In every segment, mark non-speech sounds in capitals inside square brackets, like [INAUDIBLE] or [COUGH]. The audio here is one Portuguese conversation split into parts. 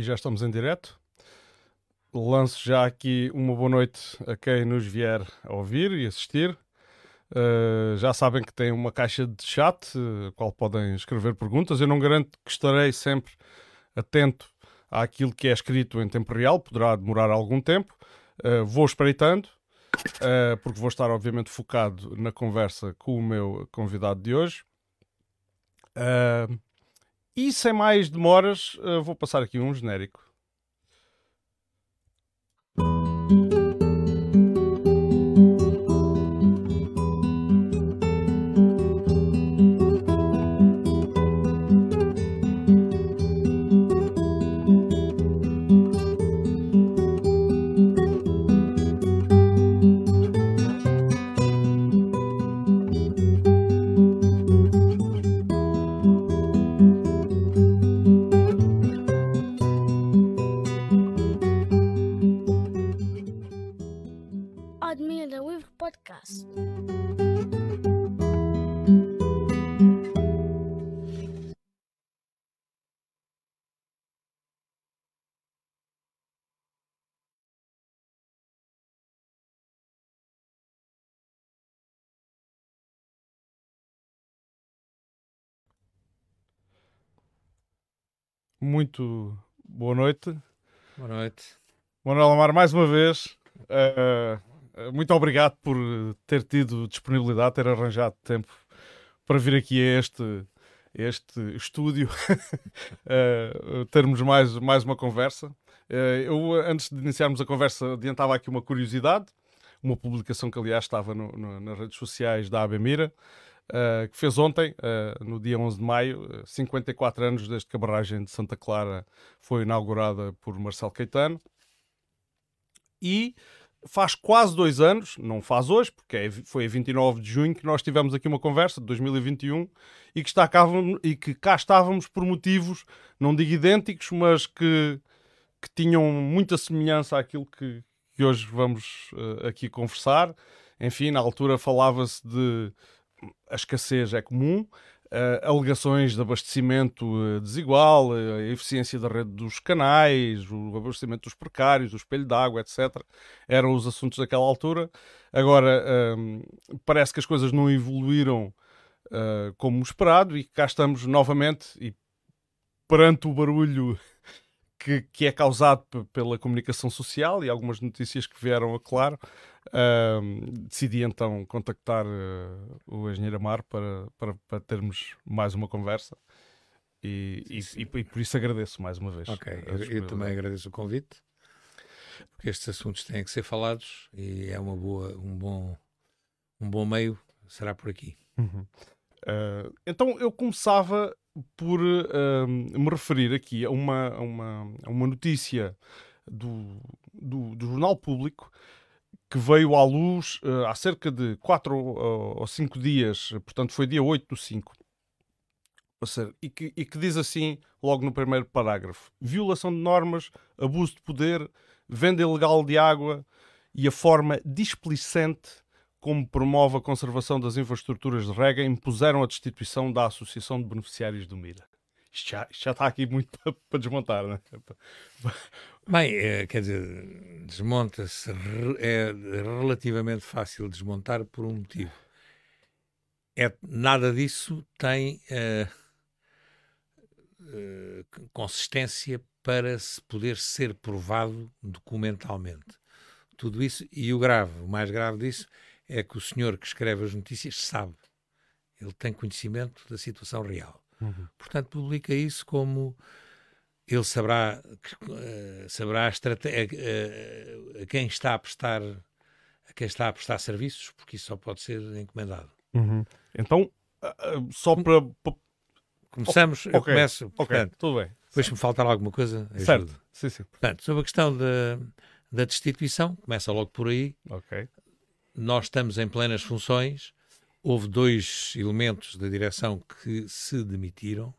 e já estamos em direto. Lanço já aqui uma boa noite a quem nos vier a ouvir e assistir. Uh, já sabem que tem uma caixa de chat, uh, qual podem escrever perguntas. Eu não garanto que estarei sempre atento àquilo que é escrito em tempo real, poderá demorar algum tempo. Uh, vou espreitando, uh, porque vou estar, obviamente, focado na conversa com o meu convidado de hoje. Uh, e sem mais demoras, vou passar aqui um genérico. Muito boa noite. Boa noite. Manuel Amar, mais uma vez, uh, muito obrigado por ter tido disponibilidade, ter arranjado tempo para vir aqui a este, este estúdio, uh, [LAUGHS] termos mais, mais uma conversa. Uh, eu, antes de iniciarmos a conversa, adiantava aqui uma curiosidade, uma publicação que, aliás, estava no, no, nas redes sociais da Abemira. Uh, que fez ontem, uh, no dia 11 de maio, 54 anos desde que a barragem de Santa Clara foi inaugurada por Marcelo Caetano. E faz quase dois anos, não faz hoje, porque é, foi a 29 de junho que nós tivemos aqui uma conversa de 2021 e que, está cá, e que cá estávamos por motivos, não digo idênticos, mas que, que tinham muita semelhança àquilo que, que hoje vamos uh, aqui conversar. Enfim, na altura falava-se de a escassez é comum, uh, alegações de abastecimento uh, desigual, uh, a eficiência da rede dos canais, o abastecimento dos precários, o espelho d'água, etc. Eram os assuntos daquela altura. Agora, ehm, parece que as coisas não evoluíram como esperado e cá estamos novamente e perante o barulho que, que é causado pela comunicação social e algumas notícias que vieram a claro, uh, decidi então contactar uh, o engenheiro Amar para, para, para, termos mais uma conversa. E, e, e, e, por isso agradeço mais uma vez. Ok, eu, eu também agradeço o convite, porque estes assuntos têm que ser falados e é uma boa, um, bom, um bom meio, será por aqui. Uhum. Uh, então eu começava por uh, me referir aqui a uma, a uma, a uma notícia do, do, do, Jornal Público que veio à luz uh, há cerca de 4 ou 5 dias, portanto foi dia 8 do 5. Seja, e, que, e que diz assim, logo no primeiro parágrafo: violação de normas, abuso de poder, venda ilegal de água e a forma displicente como promove a conservação das infraestruturas de rega, impuseram a destituição da Associação de Beneficiários do MIRA. Isto já, já está aqui muito para, [LAUGHS] para desmontar, não é? Bem, é, quer dizer, desmonta-se, é relativamente fácil desmontar por um motivo. É, nada disso tem uh, uh, consistência para se poder ser provado documentalmente. Tudo isso, e o grave, o mais grave disso, é que o senhor que escreve as notícias sabe. Ele tem conhecimento da situação real. Uhum. Portanto, publica isso como ele saberá, uh, saberá a, uh, a, quem está a prestar a quem está a prestar serviços, porque isso só pode ser encomendado. Uhum. Então, uh, só para. Começamos, okay. eu começo. Ok, portanto, tudo bem. Depois se me faltar alguma coisa, ajudo. Certo, sim, sim. Portanto, sobre a questão da, da destituição, começa logo por aí. Ok nós estamos em plenas funções. Houve dois elementos da direção que se demitiram.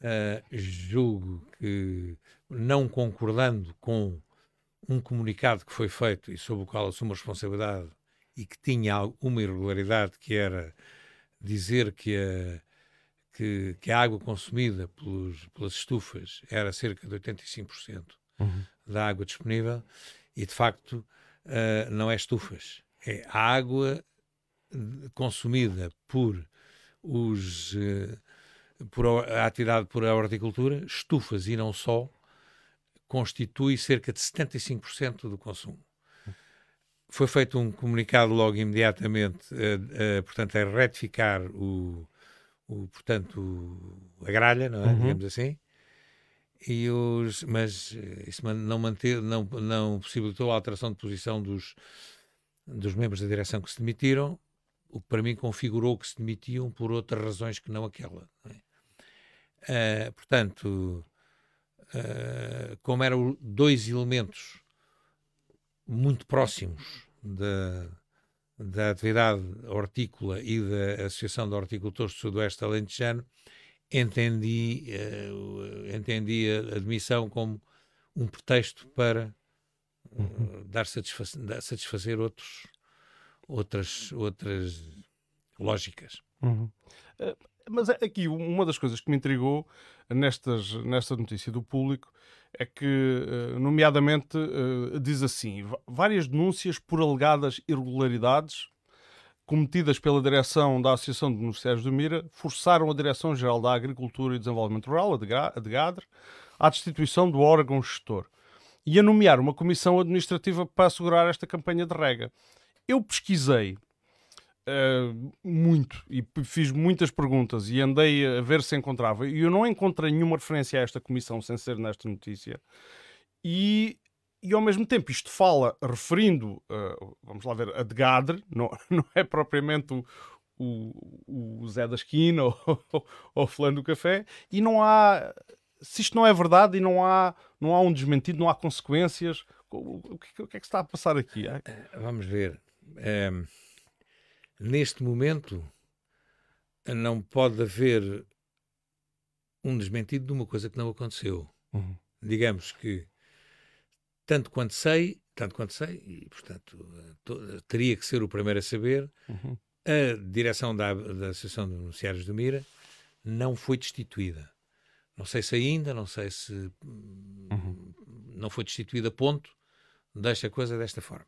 Uh, julgo que, não concordando com um comunicado que foi feito e sobre o qual assumo a responsabilidade e que tinha uma irregularidade, que era dizer que, a, que, que a água consumida pelos, pelas estufas era cerca de 85% uhum. da água disponível e de facto uh, não é estufas, é a água consumida por os uh, por a atividade por a horticultura, estufas e não só, constitui cerca de 75% do consumo. Foi feito um comunicado logo imediatamente, uh, portanto, a retificar o, o portanto, a gralha, não é? Uhum. digamos assim, e os, mas eh, isso não, manter, não, não possibilitou a alteração de posição dos, dos membros da direção que se demitiram, o que para mim configurou que se demitiam por outras razões que não aquela. Não é? uh, portanto, uh, como eram dois elementos muito próximos da, da atividade hortícola e da Associação de Horticultores do Sudoeste Alentejano, entendi, uh, entendi a admissão como um pretexto para uh, uhum. dar satisfazer, satisfazer outros, outras, outras lógicas. Uhum. Uh, mas é aqui uma das coisas que me intrigou nestas, nesta notícia do público é que, nomeadamente, diz assim: várias denúncias por alegadas irregularidades cometidas pela direção da Associação de Beneficiários do Mira forçaram a Direção-Geral da Agricultura e Desenvolvimento Rural, a DGADRE, à destituição do órgão gestor e a nomear uma comissão administrativa para assegurar esta campanha de rega. Eu pesquisei uh, muito e fiz muitas perguntas e andei a ver se encontrava e eu não encontrei nenhuma referência a esta comissão sem ser nesta notícia. E e ao mesmo tempo isto fala, referindo, uh, vamos lá ver, a de Gadre, [LAUGHS] não, não é propriamente o, o, o Zé da Esquina [LAUGHS] ou, ou, Fulano do Café, e não há, se isto não é verdade e não há, não há um desmentido, não há consequências, o, que, o que, é que está a passar aqui? É? Vamos ver. É, neste momento não pode haver um desmentido de uma coisa que não aconteceu. Uhum. Digamos que tanto quanto sei, tanto quanto sei, e portanto teria que ser o primeiro a saber, uhum. a direção da, da Associação de Beneficiários do Mira não foi destituída. Não sei se ainda, não sei se uhum. não foi destituída, ponto. Deixa a coisa desta forma.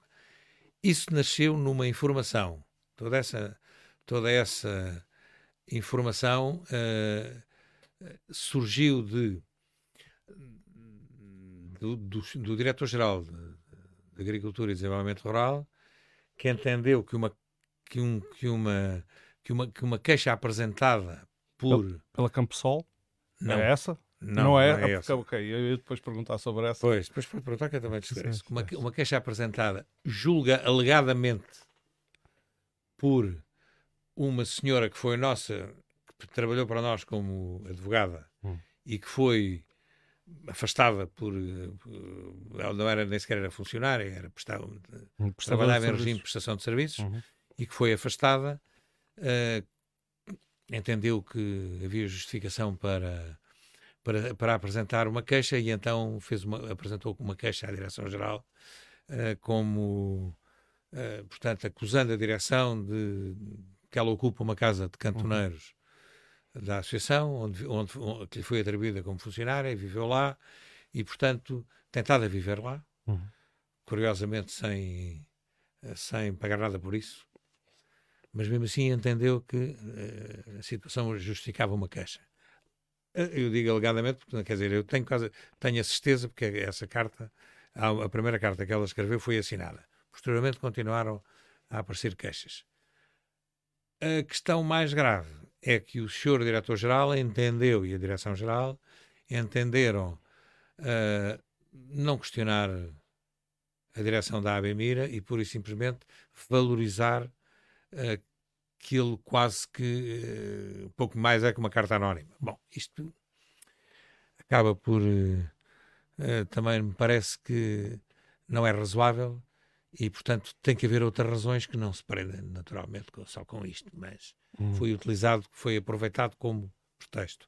Isso nasceu numa informação. Toda essa, toda essa informação uh, surgiu de do, do, do Diretor-Geral de, de, Agricultura e Desenvolvimento Rural, que entendeu que uma, que um, que uma, que uma, que uma queixa apresentada por. Pela, pela Campesol? Não. É essa? Não, não é, não é essa. Ok, eu ia depois perguntar sobre essa. Pois, depois pode perguntar que eu também te esclareço. Uma, uma queixa apresentada, julga alegadamente por uma senhora que foi nossa, que trabalhou para nós como advogada hum. e que foi afastada por, por, ela não era nem sequer era funcionária era prestava, trabalhava em regime de prestação de serviços uhum. e que foi afastada uh, entendeu que havia justificação para, para para apresentar uma queixa e então fez uma apresentou uma queixa à direção geral uh, como uh, portanto acusando a direção de que ela ocupa uma casa de cantoneiros uhum da associação, onde, onde, onde, que lhe foi atribuída como funcionária, e viveu lá, e, portanto, tentado a viver lá, uhum. curiosamente sem, sem pagar nada por isso, mas mesmo assim entendeu que uh, a situação justificava uma queixa. Eh, eu digo alegadamente, porque, quer dizer, eu tenho, quase, tenho a certeza, porque essa carta, a primeira carta que ela escreveu foi assinada. Posteriormente continuaram a aparecer queixas. A questão mais grave é que o senhor diretor-geral entendeu e a direção-geral entenderam uh, não questionar a direção da ABMIRA e pura e simplesmente valorizar uh, aquilo quase que uh, pouco mais é que uma carta anónima. Bom, isto acaba por uh, também me parece que não é razoável e, portanto, tem que haver outras razões que não se prendem naturalmente só com isto, mas hum. foi utilizado, foi aproveitado como pretexto.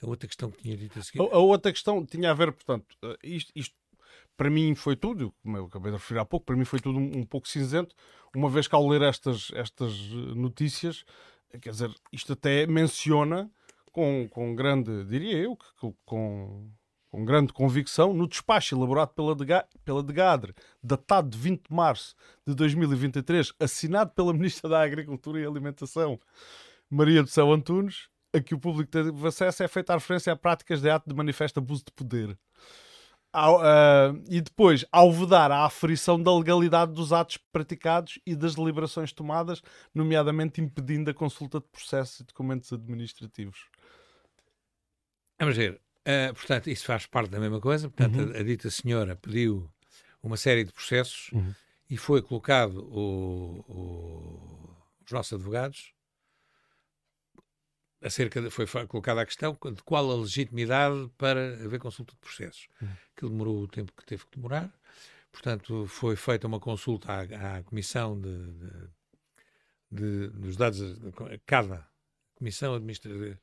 A outra questão que tinha dito a seguir. A, a outra questão tinha a ver, portanto, eh, isto, isto, para mim foi tudo, como eu acabei de referir há pouco, para mim foi tudo um, um pouco cinzento, uma vez que ao ler estas, estas notícias, quer dizer, isto até menciona com, com grande, diria eu, com, com grande convicção, no despacho elaborado pela, Dega, pela DEGADRE, datado de 20 de março de 2023, assinado pela Ministra da Agricultura e Alimentação, Maria do Céu Antunes, a que o público teve acesso, é feita a referência a práticas de ato de manifesto abuso de poder. Ao, uh, e depois, ao vedar a aferição da legalidade dos atos praticados e das deliberações tomadas, nomeadamente impedindo a consulta de processos e documentos administrativos. Vamos ver. Uh, portanto, isso faz parte da mesma coisa. Portanto, uhum. a, a, dita senhora pediu uma série de processos uhum. e foi colocado o, o, os nossos advogados acerca de, foi colocada a questão de qual a legitimidade para haver consulta de processos. Uhum. Que demorou o tempo que teve que demorar. Portanto, foi feita uma consulta à, à Comissão de, de, de, dos dados, cada Comissão Administrativa.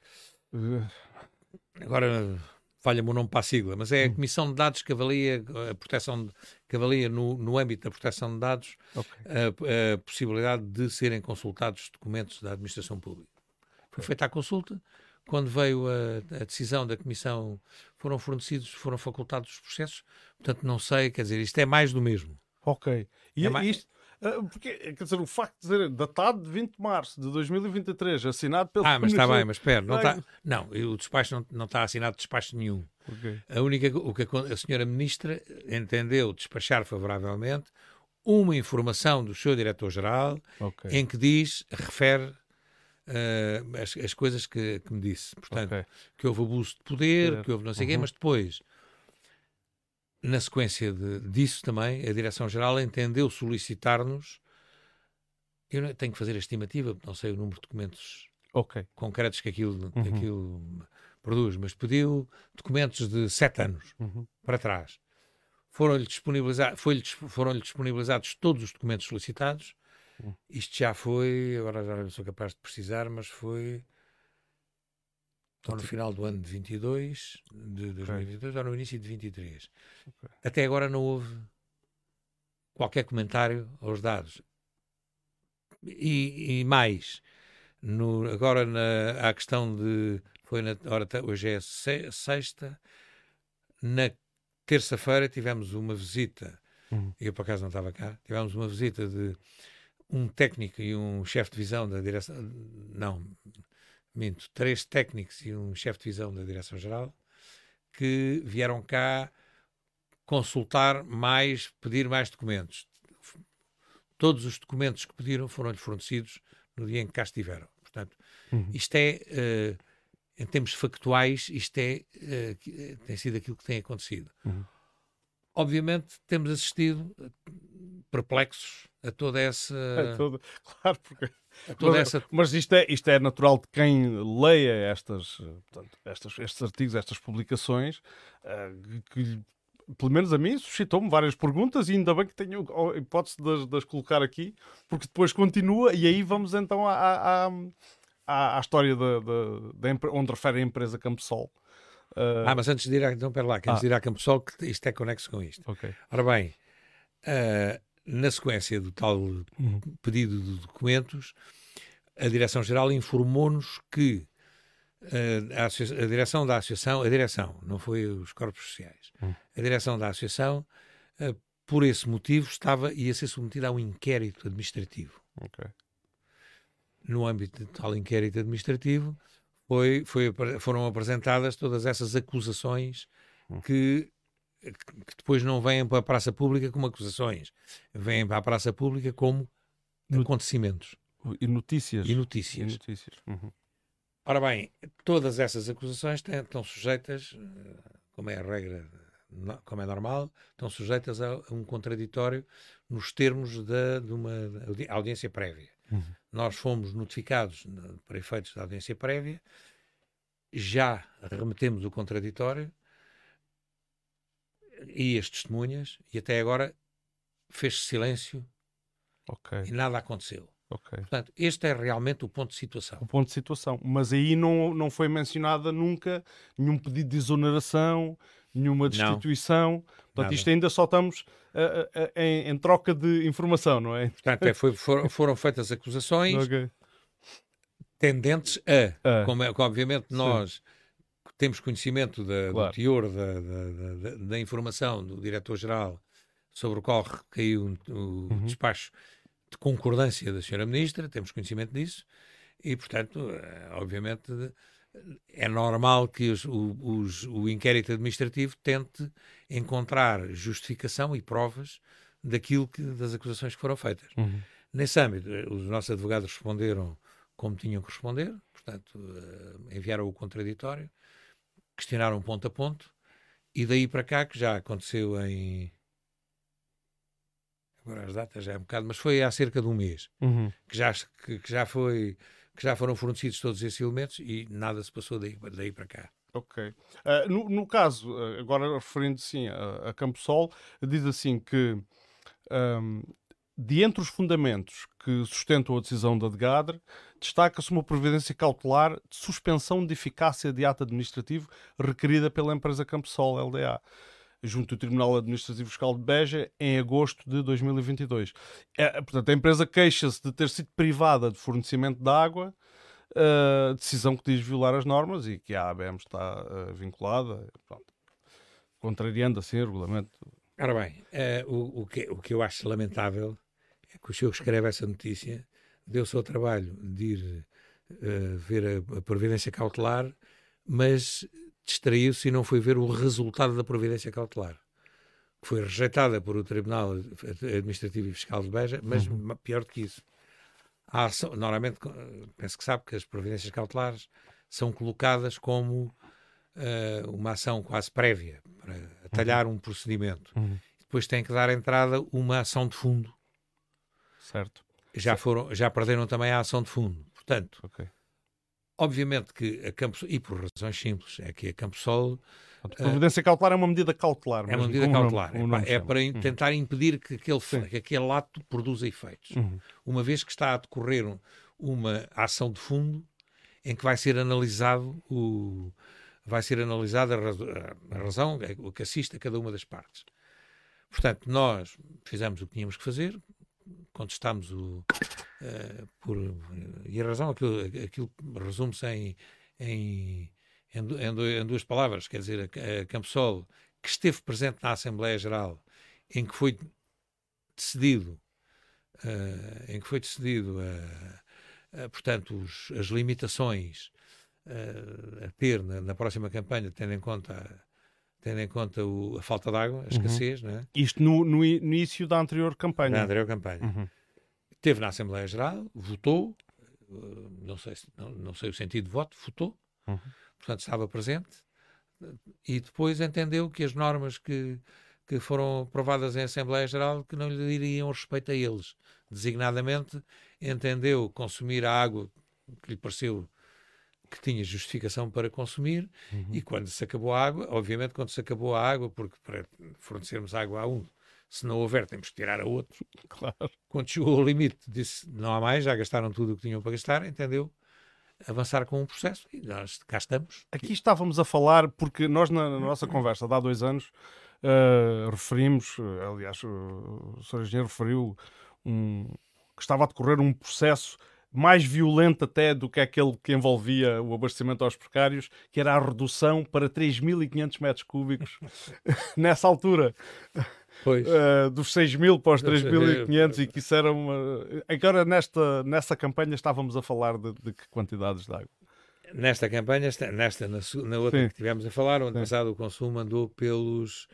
Agora falha-me o nome para a sigla, mas é a hum. Comissão de Dados que avalia a proteção, de, que avalia no, no âmbito da proteção de dados okay. a, a possibilidade de serem consultados documentos da administração pública. Foi feita a consulta. Quando veio a, a, decisão da Comissão, foram fornecidos, foram facultados os processos. Portanto, não sei, quer dizer, isto é mais do mesmo. Ok. E é mais... isto, porque, quer dizer, o facto de dizer datado de 20 de março de 2023, assinado pelo. Ah, mas está bem, mas espera, não, está, não, o despacho não, não está assinado despacho nenhum. Okay. A única, o que a, a senhora ministra entendeu despachar favoravelmente uma informação do seu diretor-geral okay. em que diz, refere uh, as, as, coisas que, que, me disse. Portanto, okay. que houve abuso de poder, que houve não sei o uhum. quê, mas depois, na sequência de, disso também, a Direção-Geral entendeu solicitar-nos. Eu tenho que fazer a estimativa, não sei o número de documentos okay. concretos que aquilo, uhum. que aquilo produz, mas pediu documentos de sete anos uhum. para trás. Foram-lhe disponibilizados, foram disponibilizados todos os documentos solicitados isto já foi, agora já não sou capaz de precisar, mas foi ou no final do ano de 22, de 2022, okay. ou no início de 23. Okay. Até agora não houve qualquer comentário aos dados. E, e mais, no, agora na, a questão de. Foi na hora, hoje é sexta, na terça-feira tivemos uma visita, uhum. eu por acaso não estava cá, tivemos uma visita de um técnico e um chefe de visão da direção. Não, minto, três técnicos e um chefe de visão da direção-geral que vieram cá consultar mais, pedir mais documentos. Todos os documentos que pediram foram-lhe fornecidos no dia em que cá estiveram. Portanto, uhum. isto é, uh, em termos factuais, isto é, uh, tem sido aquilo que tem acontecido. Uhum. Obviamente, temos assistido perplexos a toda essa. [LAUGHS] É todo, claro, porque. [LAUGHS] Toda mas, essa... mas isto, é, isto é natural de quem leia estas, portanto, estas, estes artigos, estas publicações, uh, que pelo menos a mim suscitou-me várias perguntas e ainda bem que tenho a hipótese de, de as colocar aqui, porque depois continua e aí vamos então à, à, à, à história da, da, da, onde refere a empresa Campesol. Uh... Ah, mas antes de ir a, então, pera lá, que antes ah. de ir à Campesol, que isto é conexo com isto. Okay. Ora bem, uh, na sequência do tal uhum. pedido de documentos, a Direção-Geral informou-nos que uh, a, a, direção da Associação, a direção, não foi os corpos sociais, uhum. a direção da Associação, uh, por esse motivo, estava, ia ser submetida a um inquérito administrativo. Okay. No âmbito de tal inquérito administrativo, foi, foi, foram apresentadas todas essas acusações uhum. que que depois não vêm para a praça pública como acusações, vêm para a praça pública como acontecimentos. E notícias. E notícias. E notícias. Uhum. Ora bem, todas essas acusações têm, estão sujeitas, eh, como é a regra, como é normal, estão sujeitas a um contraditório nos termos de, de uma audiência prévia. Uhum. Nós fomos notificados para efeitos da audiência prévia, já remetemos o contraditório, e as testemunhas, e até agora fez-se silêncio okay. e nada aconteceu. Okay. Portanto, este é realmente o ponto de situação. O ponto de situação. Mas aí não, não foi mencionada nunca nenhum pedido de exoneração, nenhuma destituição. Não, Portanto, nada. isto ainda só estamos uh, uh, em, em, troca de informação, não é? Portanto, é, foi, foram, foram feitas acusações. [LAUGHS] Okay. tendentes a, como, é, como obviamente nós Sim. Temos conhecimento da, claro. do teor da, da, da, informação do diretor-geral sobre o qual caiu o uhum. despacho de concordância da senhora ministra, temos conhecimento disso, e portanto, eh, obviamente, é normal que os, os, o inquérito administrativo tente encontrar justificação e provas daquilo que, das acusações que foram feitas. Uhum. Nesse âmbito, eh, os nossos advogados responderam como tinham que responder, portanto, enviaram o contraditório, questionaram ponto a ponto, e daí para cá, que já aconteceu em. Agora as datas já é um bocado, mas foi há cerca de um mês, uhum. que, já, que, que, já foi. Que já foram fornecidos todos esses elementos e nada se passou daí, daí para cá. Ok. Uh, no, no, caso, agora referindo sim a, a Campo Sol, diz assim que um, de entre os fundamentos que sustentam a decisão da DGADR, destaca-se uma providência cautelar de suspensão de eficácia de ato administrativo requerida pela empresa Campsol LDA, junto ao Tribunal Administrativo Fiscal de Beja, em agosto de 2022. É, portanto, a empresa queixa-se de ter sido privada de fornecimento de água, uh, decisão que diz violar as normas e que a ABM está uh, vinculada, pronto, contrariando assim o regulamento. Ora bem, uh, o, o, que, o que eu acho lamentável que o senhor que escreve essa notícia deu-se ao trabalho de ir uh, ver a, a, providência cautelar, mas distraiu-se e não foi ver o resultado da providência cautelar, que foi rejeitada por o Tribunal Administrativo e Fiscal de Beja, mas uhum. pior do que isso. Ação, normalmente, penso que sabe que as providências cautelares são colocadas como uh, uma ação quase prévia para atalhar uhum. um procedimento. Uhum. Depois tem que dar entrada uma ação de fundo Certo. Já, foram, já perderam também a ação de fundo. Portanto, okay. obviamente que a Campos, e por razões simples, é que a Camposol. A providência uh, cautelar é uma medida cautelar. É uma medida cautelar. Não, é, é, para uhum. tentar impedir que aquele, que aquele ato produza efeitos. Uhum. Uma vez que está a decorrer uma ação de fundo em que vai ser analisado o, vai ser analisada a, razão, é o que assiste a cada uma das partes. Portanto, nós fizemos o que tínhamos que fazer, contestamos o. Uh, por, e a razão, aquilo, aquilo resume-se em, em, em, duas palavras, quer dizer, a, a Campsol, que esteve presente na Assembleia Geral, em que foi decidido, uh, em que foi decidido, uh, portanto, os, as limitações a ter na, na, próxima campanha, tendo em conta tendo em conta o, a falta de água, a uhum. escassez. Uhum. Isto no, no, início da anterior campanha. Na anterior campanha. Uhum. Teve na Assembleia Geral, votou, eh, não sei, não, não sei o sentido de voto, votou, uhum. portanto estava presente, e depois entendeu que as normas que, que foram aprovadas em Assembleia Geral que não lhe diriam respeito a eles. Designadamente, entendeu consumir a água que lhe pareceu que tinha justificação para consumir uhum. e quando se acabou a água, obviamente quando se acabou a água, porque para fornecermos água a um, se não houver temos que tirar a outro. [LAUGHS] Claro. Quando chegou ao limite, disse não há mais, já gastaram tudo o que tinham para gastar, entendeu? Avançar com o processo e nós cá estamos. Aqui estávamos a falar, porque nós na, na nossa conversa de há dois anos uh, referimos, aliás, o Sr. Engenheiro referiu um, que estava a decorrer um processo mais violento até do que aquele que envolvia o abastecimento aos precários, que era a redução para 3.500 metros cúbicos [LAUGHS] nessa altura. Uh, dos 6 mil para os 3.500 e que isso era uma... Agora, nesta, nessa campanha, estávamos a falar de, de que quantidades de água? Nesta campanha, nesta, na, na outra Sim. que tivemos a falar, o Sim. passado o consumo andou pelos.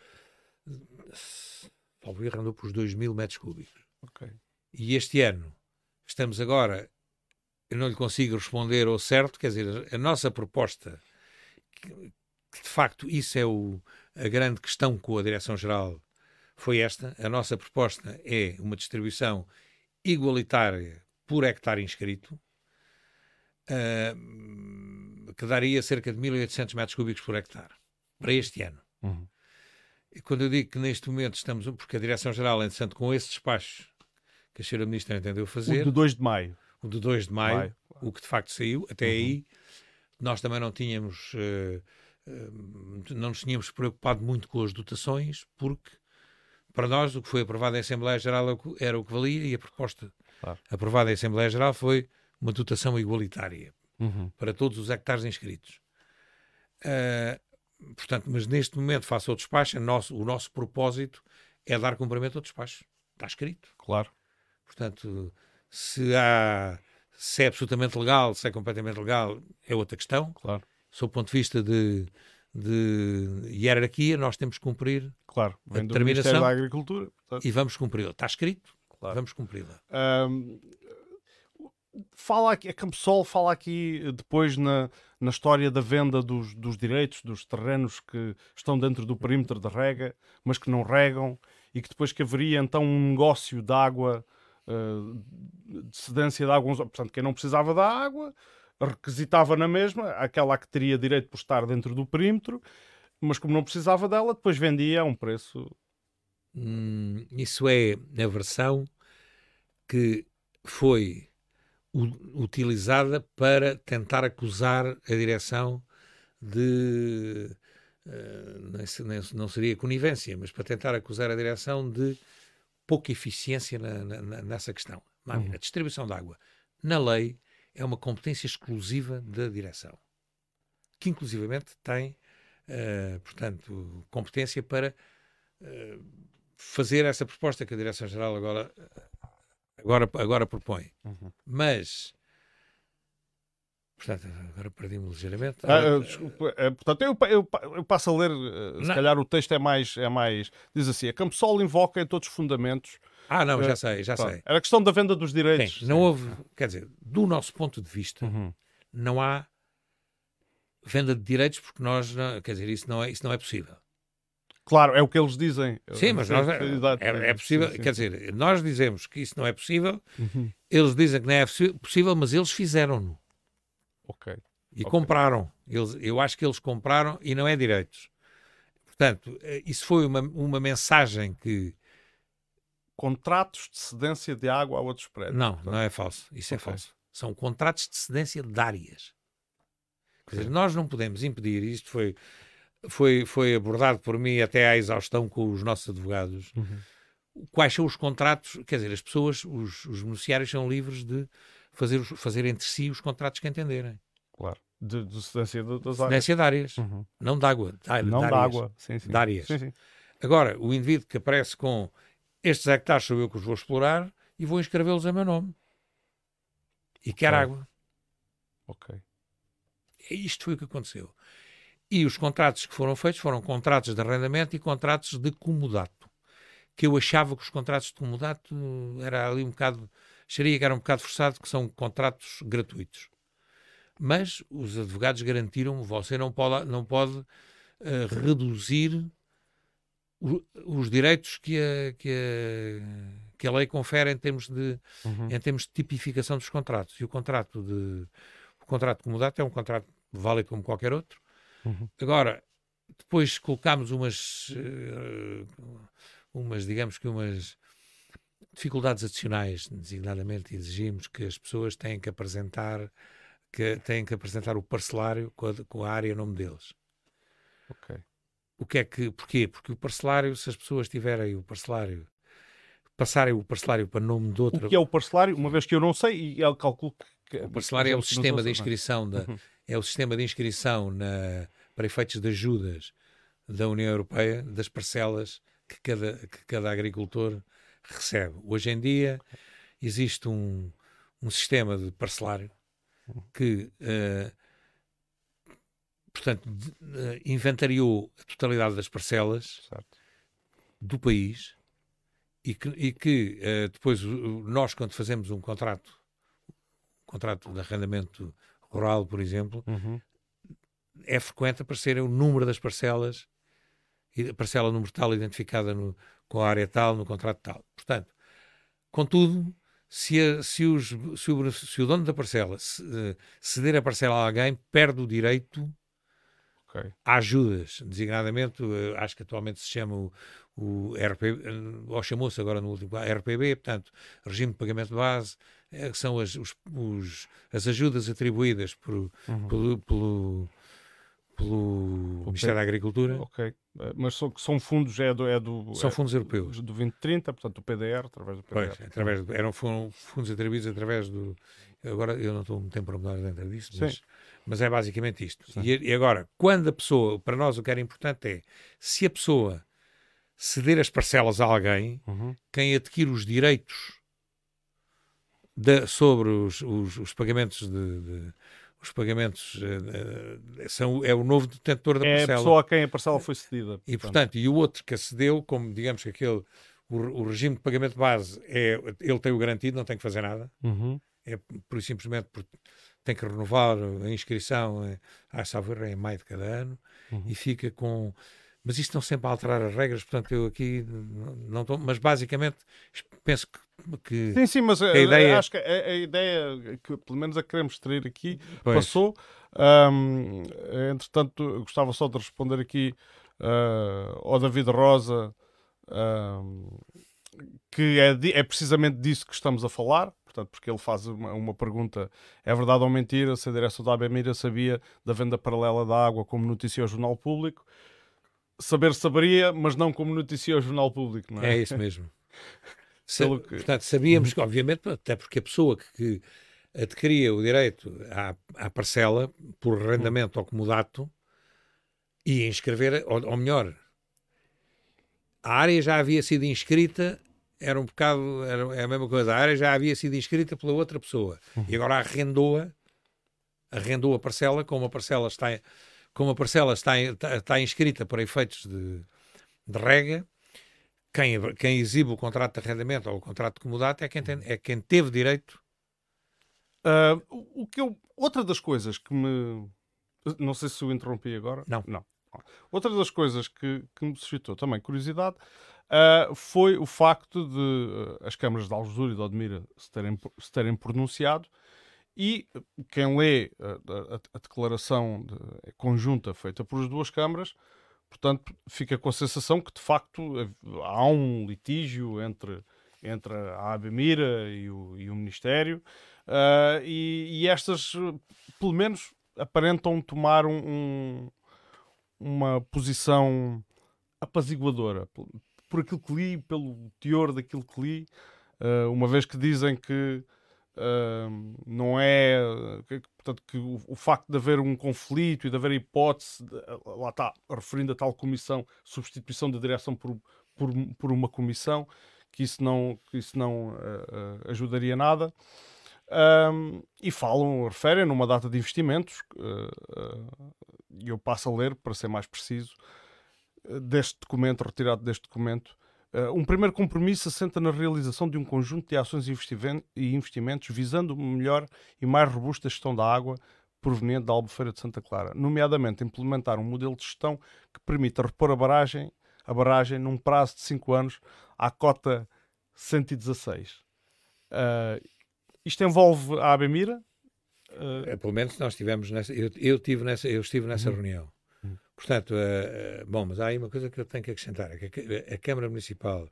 Talvez andou pelos 2 mil metros cúbicos. Okay. E este ano, estamos agora eu não lhe consigo responder ao certo, quer dizer, a nossa proposta, que, que de facto isso é o, a grande questão com a Direção-Geral, foi esta. A nossa proposta é uma distribuição igualitária por hectare inscrito, uh, que daria cerca de 1.800 metros cúbicos por hectare, para este ano. Uhum. E quando eu digo que neste momento estamos, porque a Direção-Geral, entretanto, com esse despacho que a Sra. Ministra entendeu fazer... O de 2 de maio o de 2 de maio, maio claro. o que de facto saiu. Até uhum. aí nós também não tínhamos, uh, uh, não nos tínhamos preocupado muito com as dotações, porque para nós o que foi aprovado em Assembleia Geral era o que valia e a proposta claro. aprovada em Assembleia Geral foi uma dotação igualitária Uhum. para todos os hectares inscritos. Uh, portanto, mas neste momento, face ao despacho, nosso, o nosso propósito é dar cumprimento ao despacho. Está escrito. Claro. Portanto, se há se é absolutamente legal, se é completamente legal, é outra questão. Claro. Sob o ponto de vista de, de hierarquia, nós temos que cumprir Claro. Vem do determinação- Ministério da Agricultura. portanto, e vamos cumpri-la. Está escrito, Claro. vamos cumpri-la. Ahm, fala aqui, a Campsol fala aqui depois na, na história da venda dos, dos direitos dos terrenos que estão dentro do perímetro de rega, mas que não regam, e que depois que haveria então um negócio de água, eh, de cedência de água, uns- portanto, quem não precisava da água requisitava na mesma aquela que teria direito por estar dentro do perímetro, mas como não precisava dela, depois vendia a um preço. Hum, isso é a versão que foi utilizada para tentar acusar a direção de. nem- não seria conivência, mas para tentar acusar a direção de pouca eficiência na- na- nessa questão. Não, Uhum. A distribuição de água, na lei, é uma competência exclusiva da direção, que inclusivamente tem, eh, portanto, competência para eh, fazer essa proposta que a Direção-Geral agora, agora, agora propõe. Uhum. Mas, portanto, agora perdi-me ligeiramente. Ah, desculpa, eh, portanto, eu, eu, eu passo a ler, eh, se Não. calhar o texto é mais, é mais. Diz assim: a Campsol invoca em todos os fundamentos. ah, não, já eh, sei, já pronto, sei. Era a questão da venda dos direitos. Sim, não houve, quer dizer, do nosso ponto de vista, Uhum. não há venda de direitos porque nós, não- quer dizer, isso não é, isso não é possível. Claro, é o que eles dizem. Sim, mas nós, é, é sim, possível, sim, sim. quer dizer, nós dizemos que isso não é possível, Uhum. eles dizem que não é possível, mas eles fizeram-no. Ok. E Ok. compraram. Eles, eu acho que eles compraram e não é direitos. Portanto, eh, isso foi uma, uma mensagem que. Contratos de cedência de água a outros prédios. Não, portanto. não é falso. Isso é Ok. falso. São contratos de cedência de áreas. Quer dizer, nós não podemos impedir, isto foi, foi, foi abordado por mim até à exaustão com os nossos advogados. Uhum. Quais são os contratos? Quer dizer, as pessoas, os, os beneficiários são livres de fazer, os- fazer entre si os contratos que entenderem. Claro. De, de cedência de- das áreas. Cedência de áreas, Uhum. não de água. de- Não de da áreas. água. Sim, sim. De áreas. Sim, sim. Agora, o indivíduo que aparece com estes hectares sou eu que os vou explorar e vou inscrevê-los a meu nome. E quer Ok. água. Ok. Isto foi o que aconteceu. E os contratos que foram feitos foram contratos de arrendamento e contratos de comodato. Que eu achava que os contratos de comodato era ali um bocado. Acharia que era um bocado forçado, que são contratos gratuitos. Mas os advogados garantiram você não pode, não pode eh, reduzir o- os direitos que a, que, a, que a lei confere em termos de, Uhum. em termos de tipificação dos contratos. E o contrato de o contrato comodato é um contrato válido como qualquer outro. Uhum. Agora, depois colocámos umas, eh, umas, digamos que umas dificuldades adicionais, designadamente exigimos que as pessoas têm que apresentar que têm que apresentar o parcelário com a, com a área em nome deles. Ok. O que é que, porquê? Porque o parcelário, se as pessoas tiverem o parcelário, passarem o parcelário para nome de outra, O que é o parcelário? Uma vez que eu não sei, e ele calculo que. O parcelário é o sistema de inscrição da, Uhum. é o sistema de inscrição na, para efeitos de ajudas da União Europeia das parcelas que cada, que cada agricultor recebe. Hoje em dia existe um, um sistema de parcelário que, eh, portanto, de- eh, inventariou a totalidade das parcelas Certo. do país e que, e que, eh, depois nós, quando fazemos um contrato, um contrato de arrendamento rural, por exemplo, Uhum. é frequente aparecer o número das parcelas e a parcela número tal identificada no- com a área tal, no contrato tal. Portanto, contudo, se, a- se os- se o, se o dono da parcela eh, ceder a parcela a alguém, perde o direito Ok. a ajudas, designadamente, eh, acho que atualmente se chama o, o RPB, eh, ou chamou-se agora no último, RPB, portanto, Regime de Pagamento de Base, que são as, os- os- as ajudas atribuídas por, Uhum. pelo, pelo, pelo Ministério da Agricultura. Eh, Mas são, são fundos, é do. É do são é fundos europeus. Do 2030, portanto, o PDR, através do PDR. Pois, através de- eram fundos atribuídos através do Agora eu não estou muito tempo para mudar dentro disso, mas, mas, é basicamente isto. E, e, agora, quando a pessoa, para nós o que era importante é se a pessoa ceder as parcelas a alguém, uhum. quem adquire os direitos de, sobre os, os, os, pagamentos de, de os pagamentos uh, são, é o novo detentor da é parcela. É a pessoa a quem a parcela foi cedida. E, portanto, e o outro que acedeu, como digamos que aquele, o, o, regime de pagamento base, é, ele tem o garantido, não tem que fazer nada. Uhum. É por simplesmente por, tem que renovar a inscrição, é, a salvo é em maio de cada ano, uhum. e fica com mas isto estão sempre a alterar as regras, portanto eu aqui não estou, mas basicamente penso que, que sim, sim, mas a, a, ideia... acho que a, a, ideia que pelo menos a queremos extrair aqui pois. passou. Um, entretanto, gostava só de responder aqui uh, ao David Rosa que é, é precisamente disso que estamos a falar. Portanto, porque ele faz uma, uma, pergunta: é verdade ou mentira se a direção da ABMIRA sabia da venda paralela da água como notícia ao Jornal Público? saber saberia, mas não como noticia o Jornal Público, não é? É isso mesmo. [LAUGHS] Sa que... Portanto, sabíamos que, obviamente, até porque a pessoa que, que adquiria o direito à, à parcela por arrendamento ou comodato ia inscrever, ou, ou melhor, a área já havia sido inscrita era um bocado, era, é a mesma coisa. A área já havia sido inscrita pela outra pessoa uhum. e agora arrendou-a, arrendou a parcela, como a parcela está como a parcela está, está, está inscrita para efeitos de, de rega, quem, quem exibe o contrato de arrendamento ou o contrato de comodato é quem, tem, é quem teve direito. Uh, o que eu, outra das coisas que me. Não sei se o interrompi agora. Não. Não. Outra das coisas que, que me suscitou também curiosidade uh, foi o facto de uh, as câmaras de Algesur e de Odmira se terem, se terem pronunciado e quem lê a, a, a declaração de, conjunta feita por as duas câmaras, portanto, fica com a sensação que de facto há um litígio entre, entre a ABMIRA e o, e o Ministério, uh, e, e, estas, pelo menos, aparentam tomar um, um, uma posição apaziguadora. Por, por aquilo que li, pelo teor daquilo que li, uh, uma vez que dizem que Uh, não é portanto que o, o, facto de haver um conflito e de haver hipótese de, lá está referindo a tal comissão substituição da direção por, por, por uma comissão que isso não que isso não uh, uh, ajudaria nada. E falam referem numa data de investimentos e eu passo a ler para ser mais preciso deste documento retirado deste documento Uh, um primeiro compromisso assenta na realização de um conjunto de ações e investimentos visando uma melhor e mais robusta gestão da água proveniente da Albufeira de Santa Clara, nomeadamente implementar um modelo de gestão que permita repor a barragem, a barragem num prazo de 5 anos à cota 116. Uh, eh, isto envolve a Abemira? Uh... É, pelo menos nós tivemos nessa, eu, eu, tive nessa, eu estive nessa uhum. reunião. Portanto, uh, bom, mas há aí uma coisa que eu tenho que acrescentar: é que a, a Câmara Municipal,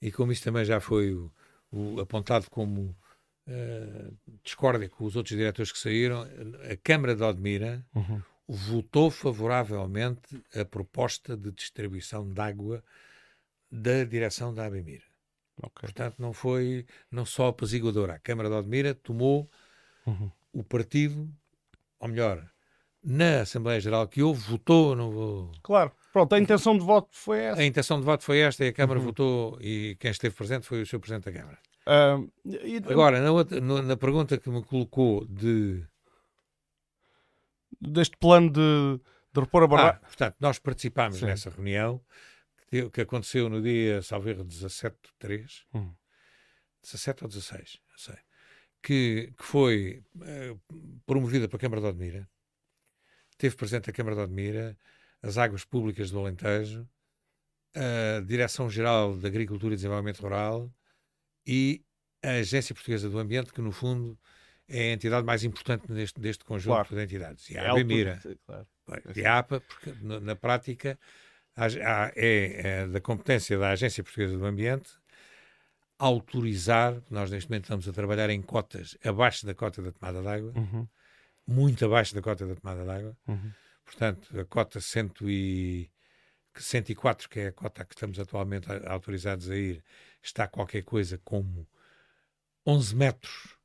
e como isso também já foi o, o, apontado como uh, discórdia com os outros diretores que saíram, a Câmara de Odmira uhum. votou favoravelmente a proposta de distribuição de água da direção da Abemira. Okay. Portanto, não foi não só apaziguadora. A Câmara de Odmira tomou uhum. o partido, ou melhor, na Assembleia Geral que houve, votou, vou... Claro, pronto, a intenção de voto foi essa. A intenção de voto foi esta e a Câmara uhum. votou e quem esteve presente foi o Sr. Presidente da Câmara. Uh, e... Agora, na, outra, na pergunta que me colocou de... Deste plano de, de repor a barra... Ah, portanto, nós participámos Sim. nessa reunião que, que, aconteceu no dia, salvo erro, 17 de 3. Hum. 17 ou 16, não sei. Que, que foi uh, promovida pela Câmara de Odmira Teve presente a Câmara de Odmira, as Águas Públicas do Alentejo, a Direção-Geral de Agricultura e Desenvolvimento Rural e a Agência Portuguesa do Ambiente, que no fundo é a entidade mais importante deste, deste conjunto claro. de entidades. E a é ABMIRA. Claro. E a APA, porque na, na prática a, a, é, é, da competência da Agência Portuguesa do Ambiente autorizar, nós neste momento estamos a trabalhar em cotas abaixo da cota da tomada d'água, uhum muito abaixo da cota da tomada de água. Uhum. Portanto, a cota 100 e, 104, que é a cota que estamos atualmente autorizados a ir, está qualquer coisa como 11 metros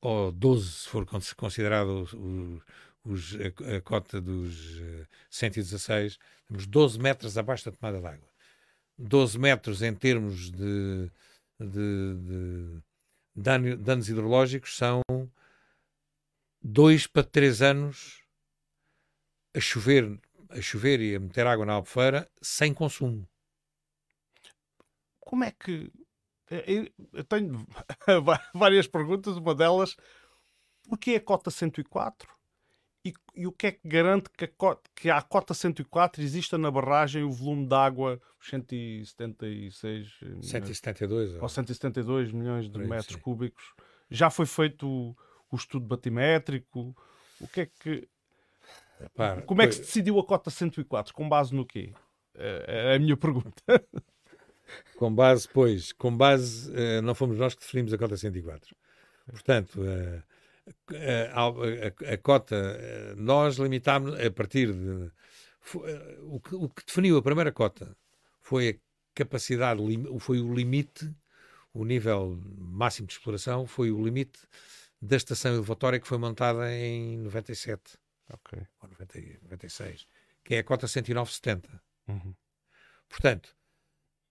ou 12, se for considerado o, os, a, a, cota dos uh, 116, temos 12 metros abaixo da tomada d'água. 12 metros em termos de, de, de dano, danos hidrológicos são 2 para 3 anos a chover, a chover e a meter água na albufeira sem consumo. Como é que. Eu tenho [LAUGHS] várias perguntas, uma delas, porquê a cota 104? E, e, o que é que garante que, a cota, que à cota 104 exista na barragem o volume de água 176 172 ou 172 milhões de metros sim. cúbicos? Já foi feito o, estudo batimétrico? O que é que Repara, como é que se decidiu a cota 104? Com base no quê? É, é a minha pergunta. Com base, pois, com base, eh, não fomos nós que definimos a cota 104. Portanto, uh, a, a, a, cota, nós limitámos a partir de. O que, o que definiu a primeira cota foi a capacidade, foi o limite, o nível máximo de exploração, foi o limite da estação elevatória que foi montada em 97. Ok. Ou 90, 96. Que é a cota 109,70. Uhum. Portanto,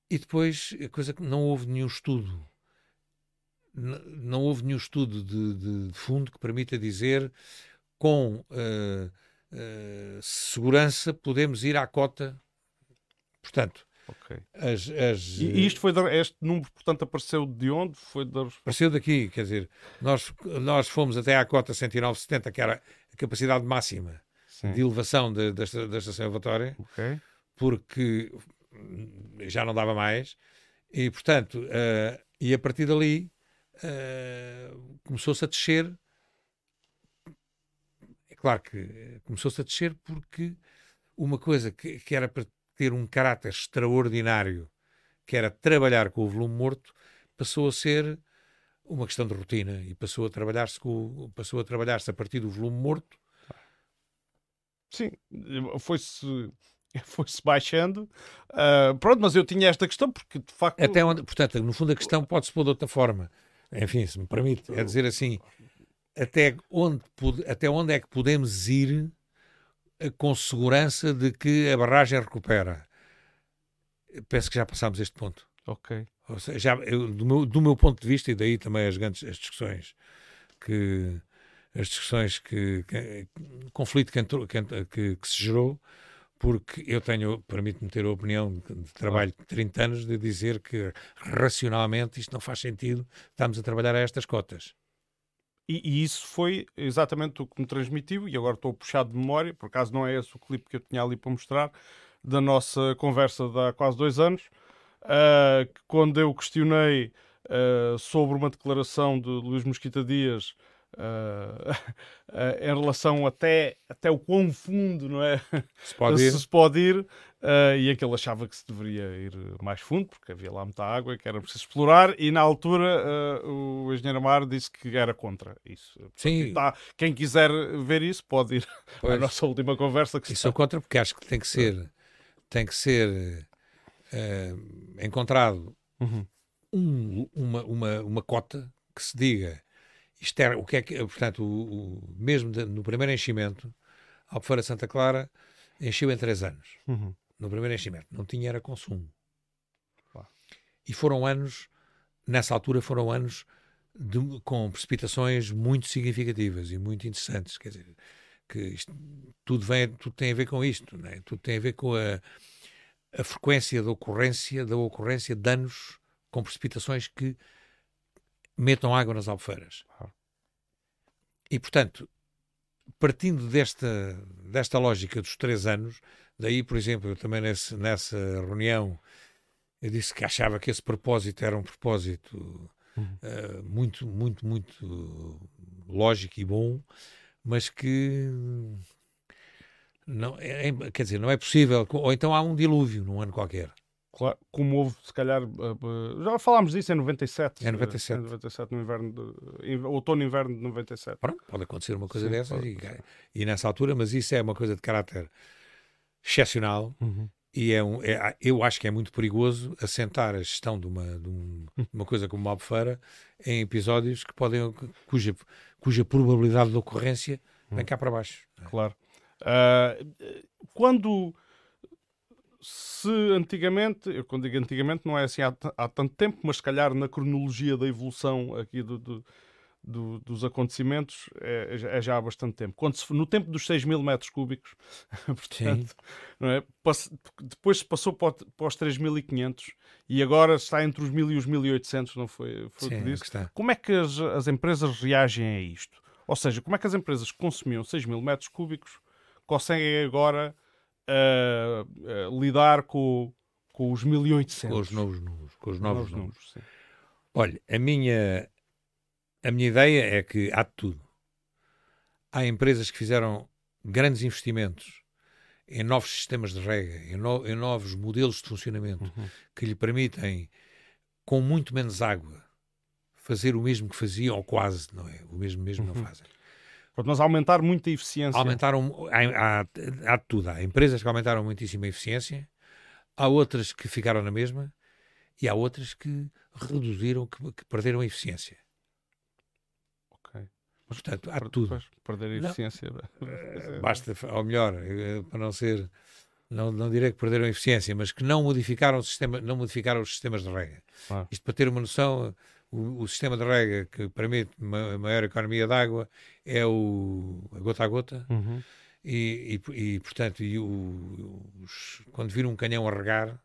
e depois a coisa que não houve nenhum estudo não houve nenhum estudo de, de, de, fundo que permita dizer com uh, uh, segurança podemos ir à cota. Portanto, okay. as, as, e isto foi este número, portanto, apareceu de onde? Foi da... Apareceu daqui, quer dizer, nós, nós fomos até à cota 109,70, que era a capacidade máxima Sim. de elevação de, da, da estação elevatória, okay. porque já não dava mais, e portanto, uh, e a partir dali uh, começou-se a descer. É claro que começou-se a descer porque uma coisa que, que era para ter um caráter extraordinário, que era trabalhar com o volume morto, passou a ser uma questão de rotina e passou a trabalhar-se com passou a trabalhar-se a partir do volume morto. Sim, foi-se [LAUGHS] foi-se baixando. Uh, pronto, mas eu tinha esta questão porque de facto. Até onde, portanto, no fundo a questão pode-se pôr de outra forma enfim, se me permite, é dizer assim, até onde, até onde é que podemos ir com segurança de que a barragem recupera? Penso que já passámos este ponto. Ok. Ou seja, já, eu, do, meu, do meu ponto de vista, e daí também as grandes as discussões que as discussões que, que conflito que, entrou, que, que, que se gerou porque eu tenho, permite-me ter a opinião de trabalho de 30 anos de dizer que racionalmente isto não faz sentido, estamos a trabalhar a estas cotas. E, e, isso foi exatamente o que me transmitiu, e agora estou puxado de memória, por acaso não é esse o clipe que eu tinha ali para mostrar, da nossa conversa de há quase dois anos, uh, quando eu questionei uh, sobre uma declaração de Luís Mosquita Dias Uh, uh, [LAUGHS] em relação até, até o quão fundo não é? se pode ir, se pode ir uh, e aquele achava que se deveria ir mais fundo porque havia lá muita água que era preciso explorar e na altura o engenheiro Amar disse que era contra isso Sim. Tá, quem quiser ver isso pode ir [LAUGHS] pois. à nossa última conversa que e sou contra porque acho que tem que ser tem que ser encontrado uhum. um, uma, uma, uma cota que se diga isto era, o que é que, portanto, o, o mesmo de, no primeiro enchimento, a Albufeira Santa Clara encheu em 3 anos. Uhum. No primeiro enchimento. Não tinha era consumo. E foram anos, nessa altura foram anos de, com precipitações muito significativas e muito interessantes. Quer dizer, que isto, tudo, vem, tudo tem a ver com isto, né? tudo tem a ver com a, a frequência da ocorrência, da ocorrência de danos com precipitações que metam água nas albufeiras. E, portanto, partindo desta, desta lógica dos três anos, daí, por exemplo, eu também nesse, nessa reunião, eu disse que achava que esse propósito era um propósito uhum. uh, muito, muito, muito lógico e bom, mas que não, é, é, quer dizer, não é possível, ou então há um dilúvio num ano qualquer. Claro, como houve, se calhar, uh, já falámos disso em 97. É 97. Em 97, no inverno, de, em, outono e inverno de 97. Pronto, pode acontecer uma coisa Sim, dessas e, e, nessa altura, mas isso é uma coisa de caráter excepcional uhum. e é um, é, eu acho que é muito perigoso assentar a gestão de uma, de, um, de uma coisa como uma albufeira em episódios que podem, cuja, cuja probabilidade de ocorrência vem cá para baixo. Claro. Uh, quando se antigamente, eu quando digo antigamente não é assim há, há tanto tempo, mas se calhar na cronologia da evolução aqui do, do, do, dos acontecimentos é, é, já há bastante tempo. Quando se, no tempo dos 6 mil metros cúbicos, [LAUGHS] portanto, é? depois se passou para, para os 3.500 e agora está entre os 1.000 e os 1.800, não foi, foi Sim, o que disse? É como é que as, as empresas reagem a isto? Ou seja, como é que as empresas que consumiam 6 mil metros cúbicos conseguem agora uh, uh, lidar com, com os 1800? Com os novos números. Com os novos, novos números. números Olha, a minha, a minha ideia é que há de tudo. Há empresas que fizeram grandes investimentos em novos sistemas de rega, em, no, em novos modelos de funcionamento uhum. que lhe permitem, com muito menos água, fazer o mesmo que faziam, ou quase, não é? O mesmo mesmo uhum. não fazem. Mas aumentar muito a eficiência. Aumentaram, há, há, há tudo. Há empresas que aumentaram muitíssimo a eficiência, há outras que ficaram na mesma e há outras que reduziram, que, que perderam a eficiência. Ok. Mas, Portanto, há tudo. Depois, perder a eficiência. Não. Basta, ou melhor, eh, para não ser não, não direi que perderam a eficiência, mas que não modificaram, o sistema, não modificaram os sistemas de rega. Isto para ter uma noção, o, o, sistema de rega que permite uma maior economia de água é o a gota a gota. Uhum. E, e, e, portanto, e o, os, quando vir um canhão a regar,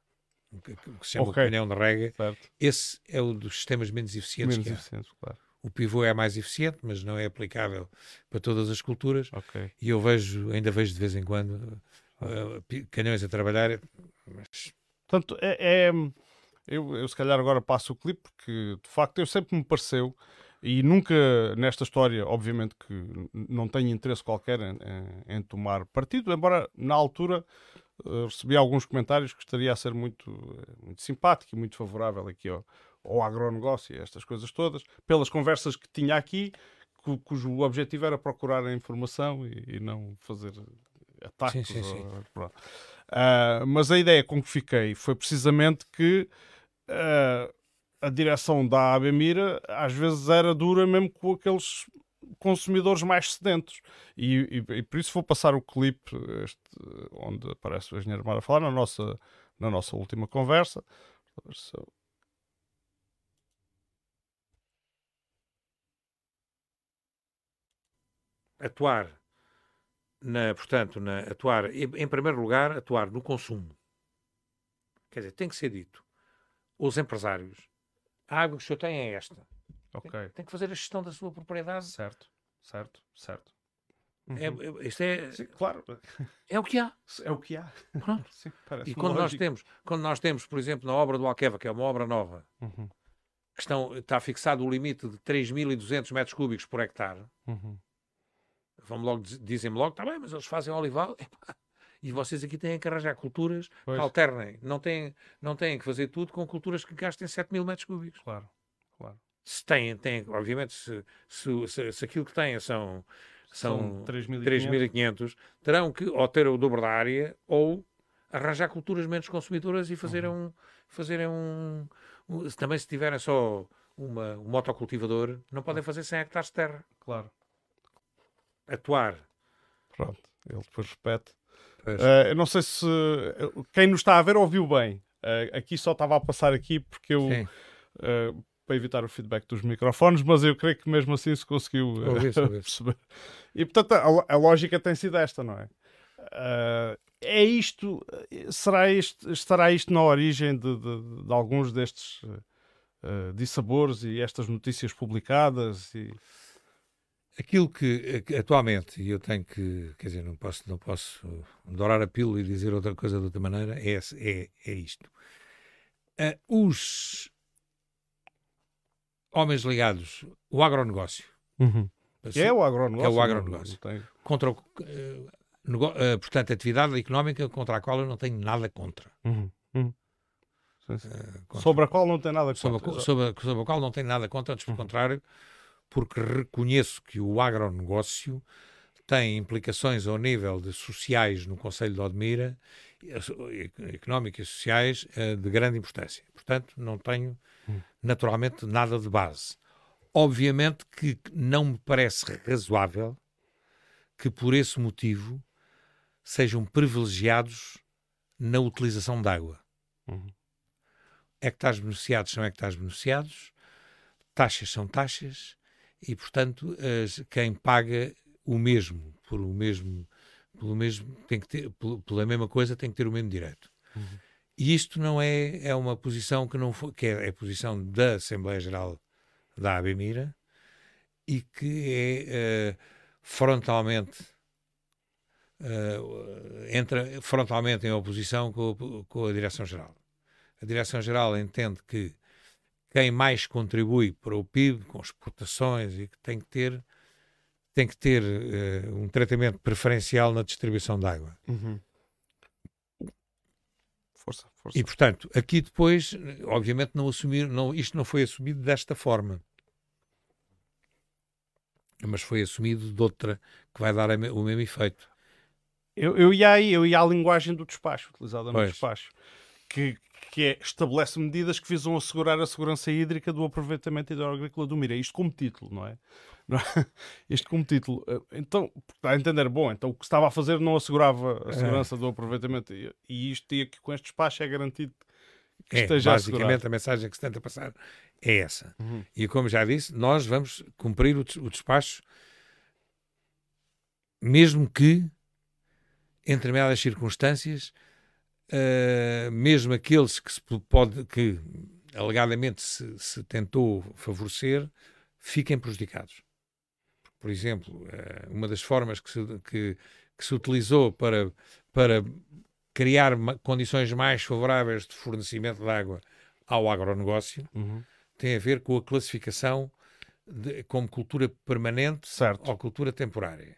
que, que se chama okay. canhão de rega, certo. esse é o dos sistemas menos eficientes. Menos eficientes, claro. O pivô é mais eficiente, mas não é aplicável para todas as culturas. Okay. E eu vejo, ainda vejo de vez em quando, canhões a trabalhar. Mas... Portanto, é, é eu, eu, se calhar agora passo o clipe, porque de facto eu sempre me pareceu, e nunca nesta história, obviamente que não tenho interesse qualquer em, em, em tomar partido, embora na altura uh, recebi alguns comentários que estaria a ser muito, muito simpático e muito favorável aqui ao, ao agronegócio e estas coisas todas, pelas conversas que tinha aqui, cujo objetivo era procurar a informação e, e não fazer ataques. Sim, sim, sim. Uh, mas a ideia com que fiquei foi precisamente que uh, a direção da Abemira às vezes era dura mesmo com aqueles consumidores mais sedentos. E, e, e por isso vou passar o clipe este, onde aparece o engenheiro Mara a falar na nossa, na nossa última conversa. Atuar na, portanto, na, atuar, em primeiro lugar, atuar no consumo. Quer dizer, tem que ser dito os empresários, a água que o senhor tem é esta. Tem, tem que fazer a gestão da sua propriedade. Certo, certo, certo. É, uhum. É, isto é, Sim, claro. é o que há. [LAUGHS] É o que há. Pronto. [LAUGHS] Sim, e quando nós, temos, quando nós temos, por exemplo, na obra do Alqueva, que é uma obra nova, uhum. estão, está fixado o limite de 3.200 metros cúbicos por hectare, uhum. Vamos logo, dizem-me logo, está bem, mas eles fazem olival. [LAUGHS] Epá, e vocês aqui têm que arranjar culturas pois. que alternem. Não têm, não têm que fazer tudo com culturas que gastem 7 mil metros cúbicos. Claro, claro. Se têm, têm obviamente, se, se, se, se aquilo que têm são, são, são 3.500, terão que ou ter o dobro da área ou arranjar culturas menos consumidoras e fazerem uhum. um. Fazerem um, um, também se tiverem só uma, um motocultivador, não podem fazer 100 hectares de terra. Claro. Atuar. Pronto, ele depois repete. Uh, eu não sei se quem nos está a ver ouviu bem. Uh, aqui só estava a passar aqui porque eu uh, para evitar o feedback dos microfones, mas eu creio que mesmo assim se conseguiu ouvir, [LAUGHS] perceber. E portanto a, a, lógica tem sido esta, não é? é isto, será isto, estará isto na origem de, de, de alguns destes dissabores e estas notícias publicadas e Aquilo que, atualmente, e eu tenho que, quer dizer, não posso, não posso dourar a pílula e dizer outra coisa de outra maneira, é, é, é isto. Uh, os homens ligados, o agronegócio. Uhum. É o agronegócio. é o agronegócio. Contra o, uh, nego, uh, portanto, atividade económica contra a qual eu não tenho nada contra. Uhum. Uhum. Contra, sobre a qual não tem nada contra. Sobre, sobre, sobre a qual não tenho nada contra, antes pelo uhum. contrário, porque reconheço que o agronegócio tem implicações ao nível de sociais no Conselho de Odmira económicas e sociais uh, de grande importância. Portanto, não tenho hum. naturalmente nada de base. Obviamente que não me parece razoável que por esse motivo sejam privilegiados na utilização de água. Uhum. Hectares beneficiados são hectares beneficiados, taxas são taxas, e portanto as, quem paga o mesmo por o mesmo pelo mesmo tem que ter pela mesma coisa tem que ter o mesmo direito uhum. e isto não é é uma posição que não foi, que é, é a posição da Assembleia Geral da ABMIRA e que é uh, frontalmente uh, entra frontalmente em oposição com, com a Direção-Geral. A Direção-Geral entende que quem mais contribui para o PIB, com exportações, e que tem que ter, tem que ter uh, um tratamento preferencial na distribuição de água. Uhum. Força, força. E, portanto, aqui depois, obviamente, não assumir, não, isto não foi assumido desta forma. Mas foi assumido de outra que vai dar o mesmo efeito. Eu, eu, ia aí, eu ia à linguagem do despacho, utilizada no pois. despacho, que, que é, estabelece medidas que visam assegurar a segurança hídrica do aproveitamento hidroagrícola do Mira. Isto como título, não é? É? [LAUGHS] Isto como título. Eh, então, está a entender, bom, então o que estava a fazer não assegurava a é. segurança é. do aproveitamento e, isto e aqui com este despacho é garantido que é, esteja basicamente assegurado. a mensagem que se tenta passar é essa. Uhum. E como já disse, nós vamos cumprir o, o despacho mesmo que em determinadas circunstâncias, uh, mesmo aqueles que, se pode, que alegadamente se, se tentou favorecer, fiquem prejudicados. Por exemplo, uh, uma das formas que se, que, que se utilizou para, para criar condições mais favoráveis de fornecimento de água ao agronegócio uhum. tem a ver com a classificação de, como cultura permanente certo. ou cultura temporária.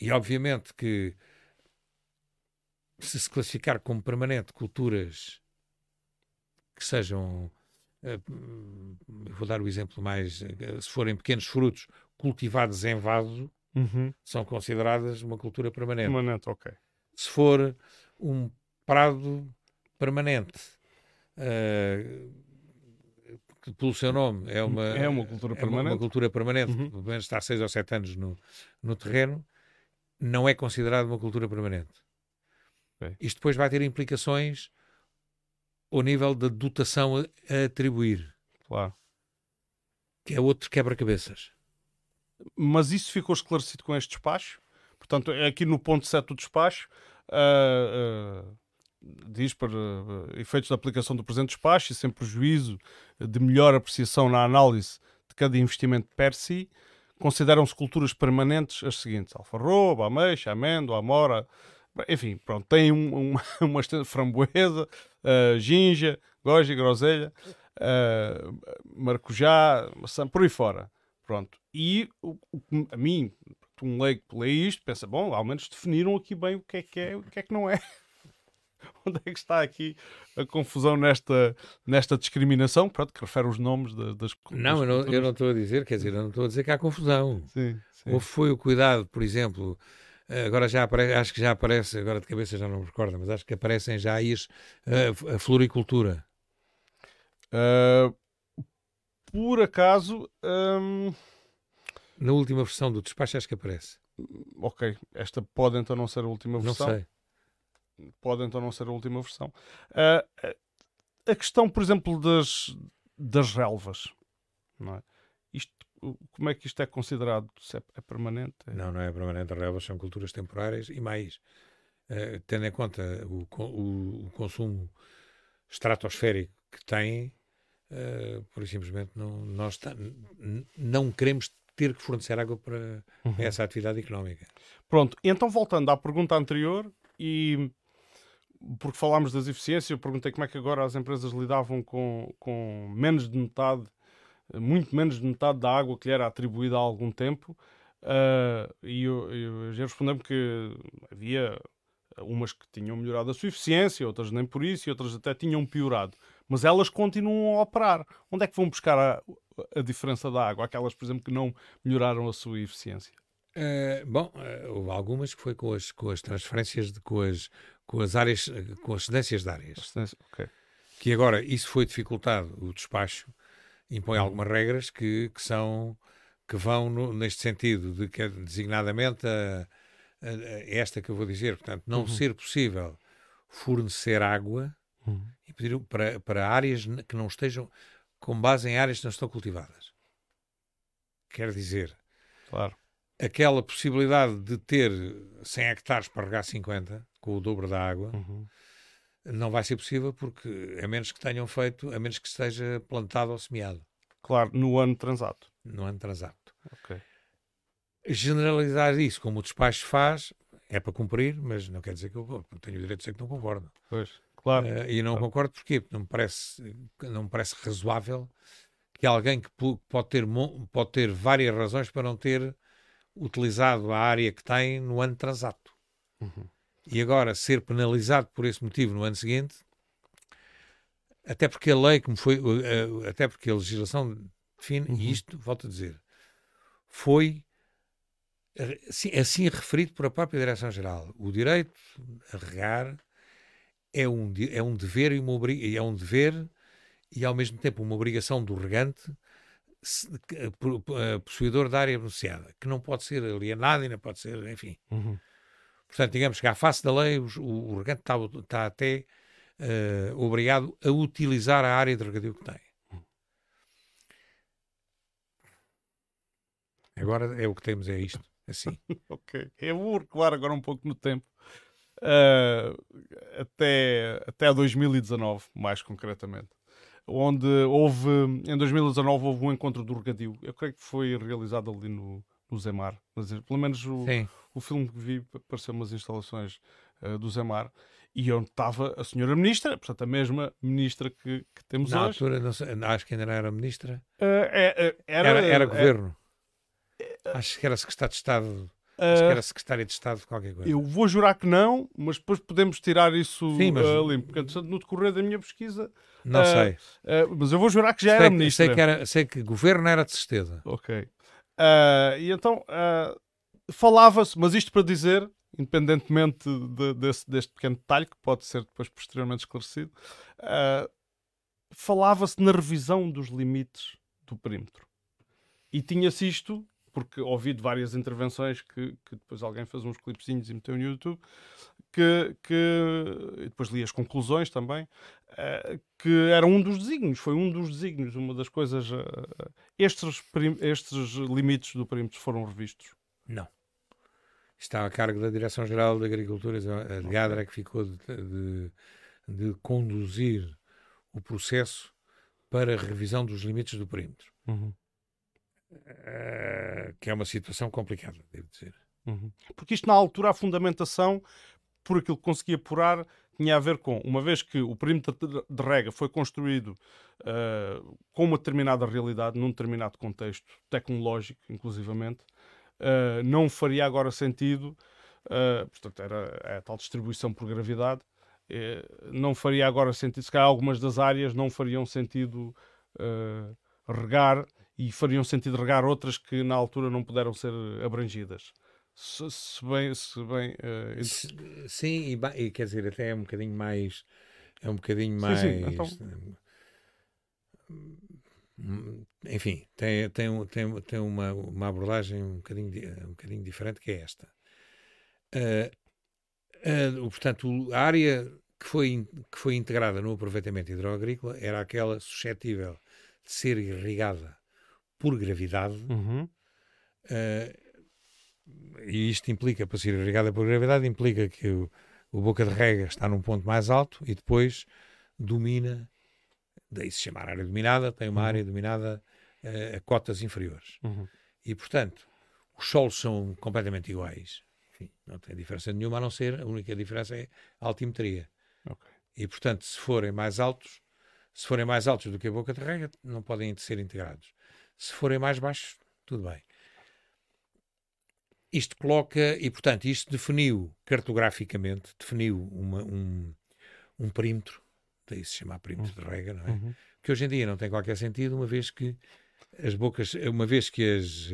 E obviamente que se se classificar como permanente culturas que sejam, eh, vou dar o exemplo mais, eh, se forem pequenos frutos cultivados em vaso, uhum. são consideradas uma cultura permanente. Permanente, ok. Se for um prado permanente, uh, que pelo seu nome é uma, é uma cultura permanente, é uma, uma cultura permanente uhum. pelo menos está 6 ou 7 anos no, no terreno, não é considerado uma cultura permanente. Okay. Isto depois vai ter implicações ao nível da dotação a, atribuir. Claro. Que é outro quebra-cabeças. Mas isso ficou esclarecido com este despacho? Portanto, é aqui no ponto 7 do despacho, uh, uh, diz para uh, efeitos da aplicação do presente despacho e sem prejuízo de melhor apreciação na análise de cada investimento per si, consideram-se culturas permanentes as seguintes: alfarroba, ameixa, amêndoa, amora, enfim, pronto, tem um, [LAUGHS] uma, uma framboesa, uh, ginja, goji, groselha, uh, maracujá, maçã, por aí fora. Pronto. E o, o, a mim, um leigo lê isto, pensa, bom, ao menos definiram aqui bem o que é que é e o que é que não é. [LAUGHS] Onde é que está aqui a confusão nesta, nesta discriminação? Pronto, que refere os nomes de, das Não, eu não, eu não estou a dizer, quer dizer, eu não estou a dizer que há confusão. Sim, sim. Ou foi o cuidado, por exemplo, Agora já aparece, acho que já aparece, agora de cabeça já não me recordo, mas acho que aparecem já aí uh, a floricultura. Uh, por acaso. Um... Na última versão do despacho acho que aparece. Ok, esta pode então não ser a última versão. Não sei. Pode então não ser a última versão. Uh, a questão, por exemplo, das, das relvas. Não é? Como é que isto é considerado? Se é, é permanente? É... Não, não é permanente. As relvas são culturas temporárias e mais, uh, tendo em conta o, o, o, consumo estratosférico que têm, uh, por simplesmente não, nós não queremos ter que fornecer água para uhum. essa atividade económica. Pronto, então voltando à pergunta anterior e porque falámos das eficiências, eu perguntei como é que agora as empresas lidavam com, com menos de metade muito menos de metade da água que lhe era atribuída há algum tempo. Uh, e eu, eu já respondeu-me que havia umas que tinham melhorado a sua eficiência, outras nem por isso, e outras até tinham piorado. Mas elas continuam a operar. Onde é que vão buscar a, a diferença da água? Aquelas, por exemplo, que não melhoraram a sua eficiência. Uh, bom, uh, houve algumas que foi com as, com as transferências, de, com, as, com as áreas, com as cedências de áreas. Okay. Que agora isso foi dificultado, o despacho impõe algumas regras que, que são que vão no, neste sentido de que designadamente a, a, a esta que eu vou dizer, portanto, não uhum. ser possível fornecer água uhum. e pedir para, para áreas que não estejam com base em áreas que não estão cultivadas. Quer dizer, claro. aquela possibilidade de ter 100 hectares para regar 50 com o dobro da água. Uhum não vai ser possível porque a menos que tenham feito, a menos que esteja plantado ou semeado. Claro, no ano transato. No ano transato. Ok. Generalizar isso, como o despacho faz, é para cumprir, mas não quer dizer que eu tenho o direito de dizer que não concordo. Pois, claro. Uh, e não claro. concordo porquê? Porque não me parece, não me parece razoável que alguém que pode ter, pode ter várias razões para não ter utilizado a área que tem no ano transato. Uhum. E agora ser penalizado por esse motivo no ano seguinte, até porque a lei, como foi, uh, até porque a legislação define, uhum. e isto, volto a dizer, foi assim, assim referido por a própria Direção-Geral. O direito a regar é um, é um dever e uma é um dever e ao mesmo tempo uma obrigação do regante eh, eh, possuidor da área beneficiada, que não pode ser alienado e não pode ser, enfim. Uhum. Portanto, digamos que à face da lei, o, o regante está, está até uh, obrigado a utilizar a área de regadio que tem. Agora é o que temos, é isto. Assim. [LAUGHS] ok. Eu vou recuar agora um pouco no tempo. Uh, até, até 2019, mais concretamente. Onde houve, em 2019, houve um encontro do regadio. Eu creio que foi realizado ali no, no Zemar. Mas, pelo menos o, o filme que vi pareceu umas instalações uh, do Zemar e onde estava a senhora ministra, portanto, a mesma ministra que, que temos Na hoje. altura, sei, acho que ainda não era ministra. Uh, é, era, era, era, governo. acho que era secretário de Estado. Acho que era secretária de Estado de qualquer coisa. Eu vou jurar que não, mas depois podemos tirar isso Sim, mas... uh, limpo. Porque no decorrer da minha pesquisa. Não uh, sei. Uh, mas eu vou jurar que já sei, era ministra. Sei que, era, sei que governo era de certeza. Ok. E então falava-se, mas isto para dizer, independentemente de, desse, deste pequeno detalhe, que pode ser depois posteriormente esclarecido, uh, falava-se na revisão dos limites do perímetro. E tinha-se isto, porque ouvi de várias intervenções que, que, depois alguém fez uns clipezinhos e meteu no YouTube, que, que depois li as conclusões também, uh, que era um dos desígnios, foi um dos desígnios, uma das coisas. Uh, estes, estes limites do perímetro foram revistos. Não está a cargo da Direção-Geral da Agricultura, a de Gadra, que ficou de, de, de, conduzir o processo para a revisão dos limites do perímetro. Uhum. Uh, que é uma situação complicada, devo dizer. Uhum. Porque isto, na altura, a fundamentação, por aquilo que consegui apurar, tinha a ver com, uma vez que o perímetro de rega foi construído uh, com uma determinada realidade, num determinado contexto tecnológico, inclusivamente, uh, não faria agora sentido, uh, portanto, era é a tal distribuição por gravidade, uh, não faria agora sentido, se calhar algumas das áreas não fariam sentido regar e fariam sentido regar outras que na altura não puderam ser abrangidas. Se, se bem. Se bem uh, sim, e, e, quer dizer, até é um bocadinho mais. É um bocadinho mais. Sim, sim, então enfim, tem, tem, tem, tem uma, uma abordagem um bocadinho, um bocadinho diferente que é esta. Uh, uh, portanto, a área que foi, que foi integrada no aproveitamento hidroagrícola era aquela suscetível de ser irrigada por gravidade. Uhum. Uh, e isto implica, para ser irrigada por gravidade, implica que o, o boca de rega está num ponto mais alto e depois domina daí se chamar área dominada, tem uma uhum. área dominada uh, a cotas inferiores. Uhum. E, portanto, os solos são completamente iguais. Enfim, não tem diferença nenhuma, a não ser, a única diferença é a altimetria. Okay. E, portanto, se forem mais altos, se forem mais altos do que a boca de rega, não podem ser integrados. Se forem mais baixos, tudo bem. Isto coloca, e portanto, isto definiu cartograficamente, definiu uma, um, um perímetro daí se chama perímetro de rega, não é? Uhum. Que hoje em dia não tem qualquer sentido, uma vez que as bocas, uma vez que as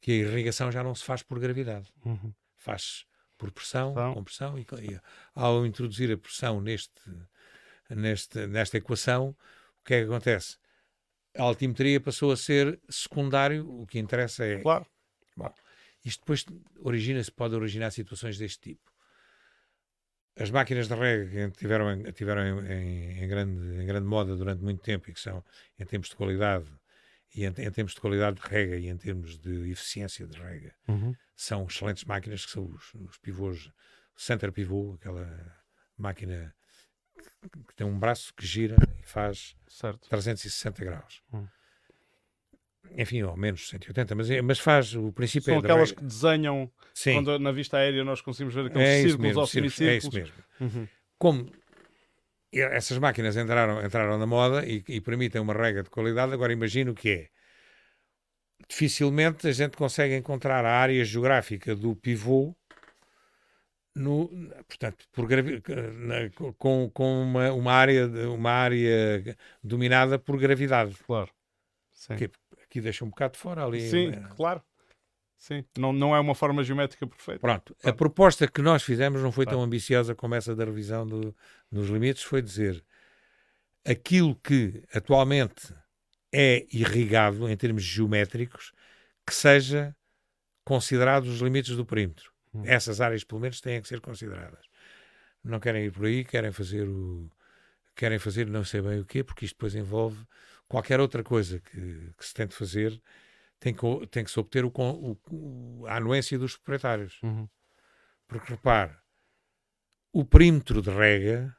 que a irrigação já não se faz por gravidade. Uhum. Faz por pressão, Então. compressão, e, e ao introduzir a pressão neste, neste, nesta equação, o que é que acontece? A altimetria passou a ser secundário, o que interessa é. Claro. Isto depois origina-se, pode originar situações deste tipo. As máquinas de rega que tiveram, tiveram em, em- em grande, em grande moda durante muito tempo e que são, em termos de qualidade, e em, em termos de qualidade de rega e em termos de eficiência de rega, Uhum. são excelentes máquinas que são os, os pivôs, center pivô, aquela máquina que tem um braço que gira e faz Certo. 360 graus. Hum. Enfim, ou menos 180, mas, é- mas faz o princípio São é aquelas rega. que desenham, Sim, quando na vista aérea nós conseguimos ver aqueles é círculos ou círculos, é isso semicírculos. mesmo. Uhum. Como essas máquinas entraram, entraram na moda e, e permitem uma rega de qualidade, agora imagino que é. Dificilmente a gente consegue encontrar a área geográfica do pivô no, portanto, por na- com, com uma, uma, área, uma área dominada por gravidade. Claro. Sim, Que aqui deixa um bocado de fora ali. Sim, eh, claro. Sim. Não, não é uma forma geométrica perfeita. Pronto, a Pronto. proposta que nós fizemos não foi tão Claro. ambiciosa como essa da revisão do- dos limites, foi dizer aquilo que atualmente é irrigado em termos geométricos, que seja considerado os limites do perímetro. Hum. Essas áreas, pelo menos, têm que ser consideradas. Não querem ir por aí, querem fazer o. Querem fazer não sei bem o quê, porque isto depois envolve qualquer outra coisa que, que se tente fazer, tem que, tem que se obter o, o- a anuência dos proprietários. Uhum. Porque repare, o perímetro de rega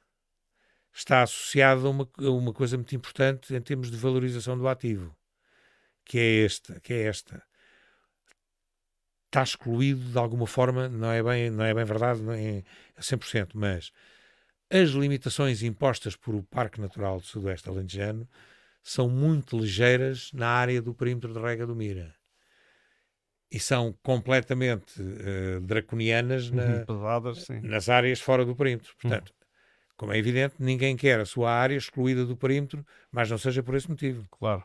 está associado a uma, a uma coisa muito importante em termos de valorização do ativo, que é esta, que é esta. Está excluído de alguma forma, não é bem, não é bem verdade é a 100%, mas as limitações impostas por o Parque Natural do Sudoeste Alentejano são muito ligeiras na área do perímetro de rega do Mira. E são completamente eh, draconianas na, Uhum. Pesadas, nas áreas fora do perímetro. Portanto, como é evidente, ninguém quer a sua área excluída do perímetro, mas não seja por esse motivo. Claro.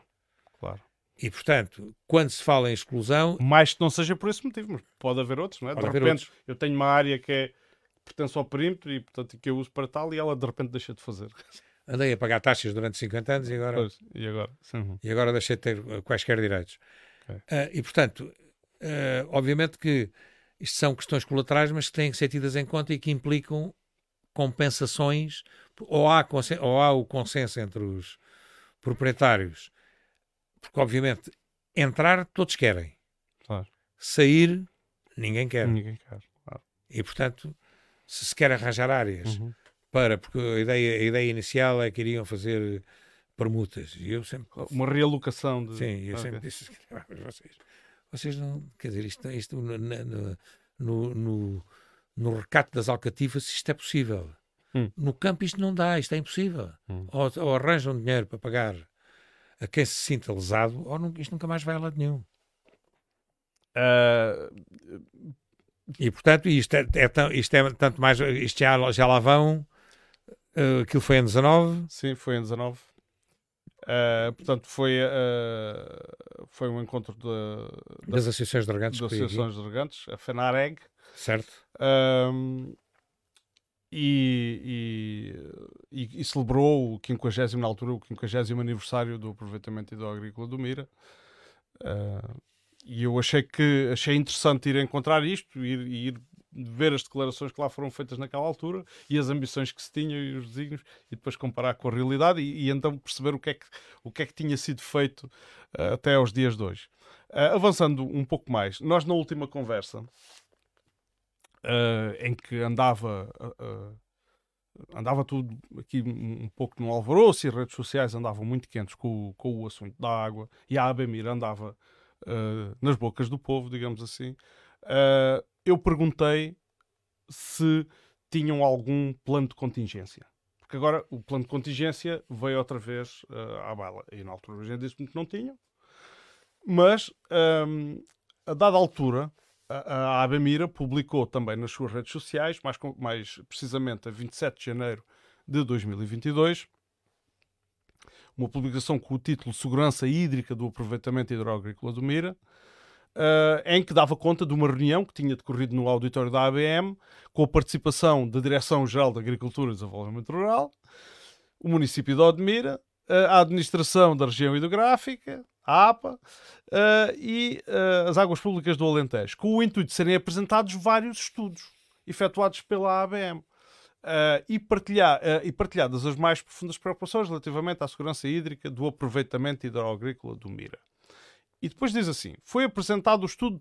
Claro. E, portanto, quando se fala em exclusão, Mais que não seja por esse motivo, mas pode haver outros, não é? De repente, outros. eu tenho uma área que é pertence ao perímetro e, portanto, que eu uso para tal e ela de repente deixa de fazer. Andei a pagar taxas durante 50 anos e agora, Pois, e agora? Sim. e agora deixei de ter eh, quaisquer direitos. Ok. Ah, e, portanto, ah, obviamente que isto são questões colaterais, mas que têm que ser tidas em conta e que implicam compensações, ou há, ou há o consenso entre os proprietários, porque, obviamente, entrar todos querem, Claro. sair ninguém quer. Ninguém quer. Claro. E, portanto, se se quer arranjar áreas Uhum. Para, porque a ideia, a ideia inicial é que iriam fazer permutas, e eu sempre Uma realocação de. Sim, eu Ok. sempre disse [LAUGHS] "Ah, vocês, vocês não, quer dizer, isto, isto no, no, no, no, recato das alcatifas, isto é possível. Hum. No campo isto não dá, isto é impossível. Hum. Ou, ou arranjam dinheiro para pagar a quem se sinta lesado, ou não- isto nunca mais vai a lado nenhum. Ah, E portanto, isto é, é tão- isto é tanto mais, isto já, já lá vão, eh, aquilo foi em 19, sim, foi em 19. Ah, portanto, foi, ah, foi um encontro da- da- das associações de regantes, das associações de regantes, a FENAREG, certo? Ahm, e, e, e- e celebrou o 50, na altura, o 50 aniversário do aproveitamento hidroagrícola do Mira. Ah, e eu achei que achei interessante ir encontrar isto, ir, ir ver as declarações que lá foram feitas naquela altura e as ambições que se tinham e os desígnios e depois comparar com a realidade e, e então perceber o que é que, o que, é que tinha sido feito ah, até aos dias de hoje. Ah, avançando um pouco mais, nós na última conversa eh, em que andava andava tudo aqui um pouco no alvoroço e as redes sociais andavam muito quentes com, com o assunto da água e a Abemir andava eh, nas bocas do povo, digamos assim. Eh, eu perguntei se tinham algum plano de contingência. Porque agora o plano de contingência veio outra vez eh, à baila. E na altura a gente disse-me que não tinham. Mas, ehm, a dada altura, a, a publicou também nas suas redes sociais, mais, mais precisamente a 27 de janeiro de 2022, uma publicação com o título Segurança Hídrica do Aproveitamento Hidroagrícola do Mira, uh, em que dava conta de uma reunião que tinha decorrido no auditório da ABM, com a participação da Direção-Geral de Agricultura e Desenvolvimento Rural, o município de Odmira, a Administração da Região Hidrográfica, a APA, uh, e uh, as Águas Públicas do Alentejo, com o intuito de serem apresentados vários estudos efetuados pela ABM. Uh, e, partilhar, e partilhadas as mais profundas preocupações relativamente à segurança hídrica do aproveitamento hidroagrícola do Mira. E depois diz assim: foi apresentado o estudo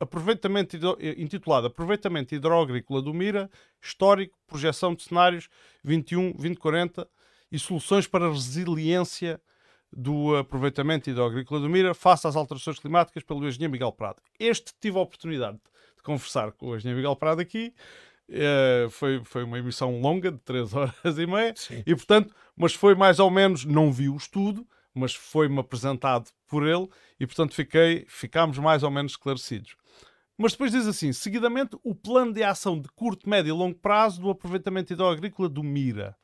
aproveitamento intitulado Aproveitamento Hidroagrícola do Mira, Histórico, Projeção de Cenários 21-2040 e Soluções para a Resiliência do Aproveitamento Hidroagrícola do Mira face às alterações climáticas pelo engenheiro Miguel Prado. Este tive a oportunidade de conversar com o engenheiro Miguel Prado aqui Uh, foi, foi uma emissão longa de 3 [LAUGHS] horas e meia Sim. e portanto, mas foi mais ou menos, não vi o estudo, mas foi-me apresentado por ele e portanto fiquei, ficámos mais ou menos esclarecidos. Mas depois diz assim, seguidamente o plano de ação de curto, médio e longo prazo do aproveitamento hidroagrícola do MIRA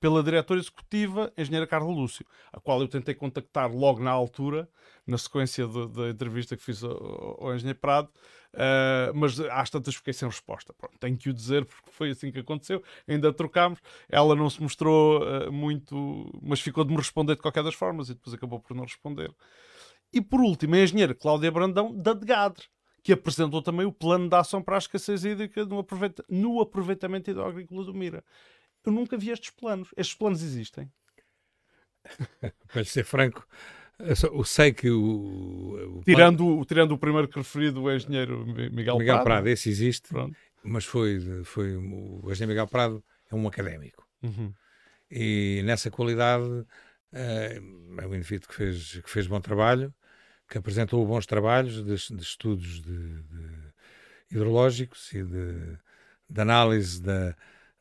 pela diretora executiva, a engenheira Carla Lúcio, a qual eu tentei contactar logo na altura, na sequência da entrevista que fiz ao, ao engenheiro Prado, uh, mas às tantas fiquei sem resposta. Pronto, tenho que o dizer porque foi assim que aconteceu. Ainda trocámos, ela não se mostrou uh, muito, mas ficou de me responder de qualquer das formas e depois acabou por não responder. E por último, a engenheira Cláudia Brandão, da DEGADRE, que apresentou também o plano de ação para a escassez hídrica no, aproveita no aproveitamento hidroagrícola do Mira. Eu nunca vi estes planos. Estes planos existem. [LAUGHS] Para ser franco, eu sei que o. o tirando, plano... tirando o primeiro que referido, o engenheiro Miguel, Miguel Prado. Prado, esse existe, Pronto. mas foi, foi. O engenheiro Miguel Prado é um académico. Uhum. E nessa qualidade é, é um indivíduo que fez, que fez bom trabalho, que apresentou bons trabalhos de, de estudos de, de hidrológicos e de, de análise da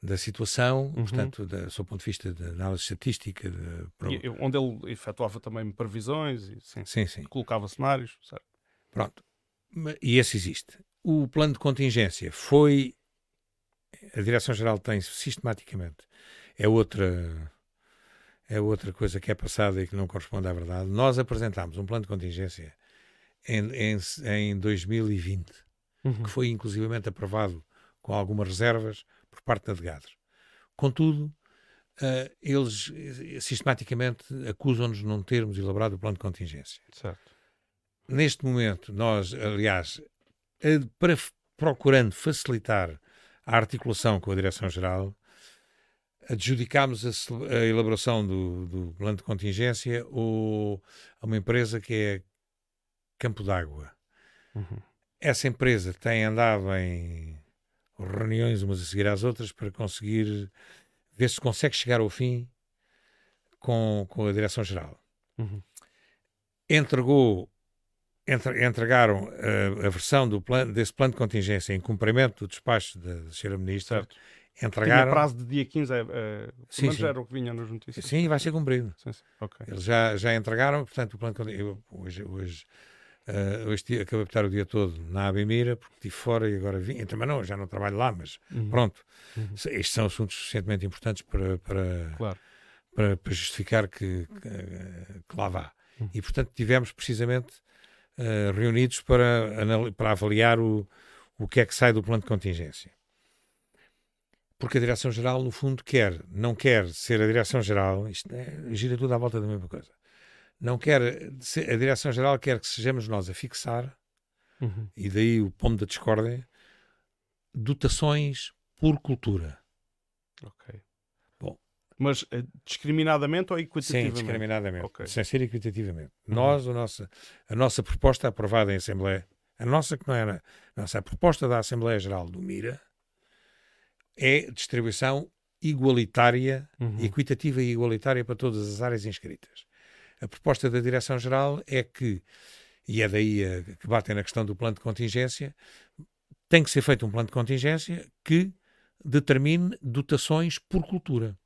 da situação, uhum. portanto, do seu ponto de vista de análise estatística. De... E, onde ele efetuava também previsões e sim, sim, sim. colocava cenários. Certo. Pronto. E esse existe. O plano de contingência foi. A Direção-Geral tem sistematicamente. É outra. É outra coisa que é passada e que não corresponde à verdade. Nós apresentámos um plano de contingência em, em, em 2020, uhum. que foi inclusivamente aprovado com algumas reservas por parte da DGADR. Contudo, uh, eles eh, sistematicamente acusam-nos de não termos elaborado o plano de contingência. Certo. Neste momento, nós, aliás, para, procurando facilitar a articulação com a Direção-Geral, adjudicámos a, a elaboração do, do, plano de contingência a uma empresa que é Campo d'Água. Uhum. Essa empresa tem andado em reuniões umas a seguir às outras para conseguir ver se consegue chegar ao fim com, com a Direção-Geral. Uhum. Entregou, entre, entregaram a, a, versão do plano, desse plano de contingência em cumprimento do despacho da, da Sra. Ministra. Certo. Entregaram... Tinha prazo de dia 15, é, é, sim, sim. era o que vinha nas notícias. Sim, vai ser cumprido. Sim, sim. Okay. Eles já, já entregaram, portanto, o plano de contingência. Hoje, hoje Uh, acabei de estar o dia todo na Abimira, porque estive fora e agora vim. Também não, já não trabalho lá, mas uhum. pronto. Uhum. Estes são assuntos suficientemente importantes para, para, claro. para, para, justificar que, que, que lá vá. Uhum. E portanto tivemos precisamente uh, reunidos para, para avaliar o, o que é que sai do plano de contingência. Porque a Direção-Geral, no fundo, quer, não quer ser a Direção-Geral, isto é, gira tudo à volta da mesma coisa não quer, a Direção-Geral quer que sejamos nós a fixar, uhum. e daí o ponto da discórdia, dotações por cultura. Ok. Bom. Mas uh, discriminadamente ou equitativamente? Sim, discriminadamente. Okay. Sem ser equitativamente. Uhum. Nós, a nossa, a nossa proposta aprovada em Assembleia, a nossa que não era, a nossa a proposta da Assembleia Geral do Mira é distribuição igualitária, uhum. equitativa e igualitária para todas as áreas inscritas. A proposta da Direção-Geral é que, e é daí a, que batem na questão do plano de contingência, tem que ser feito um plano de contingência que determine dotações por cultura.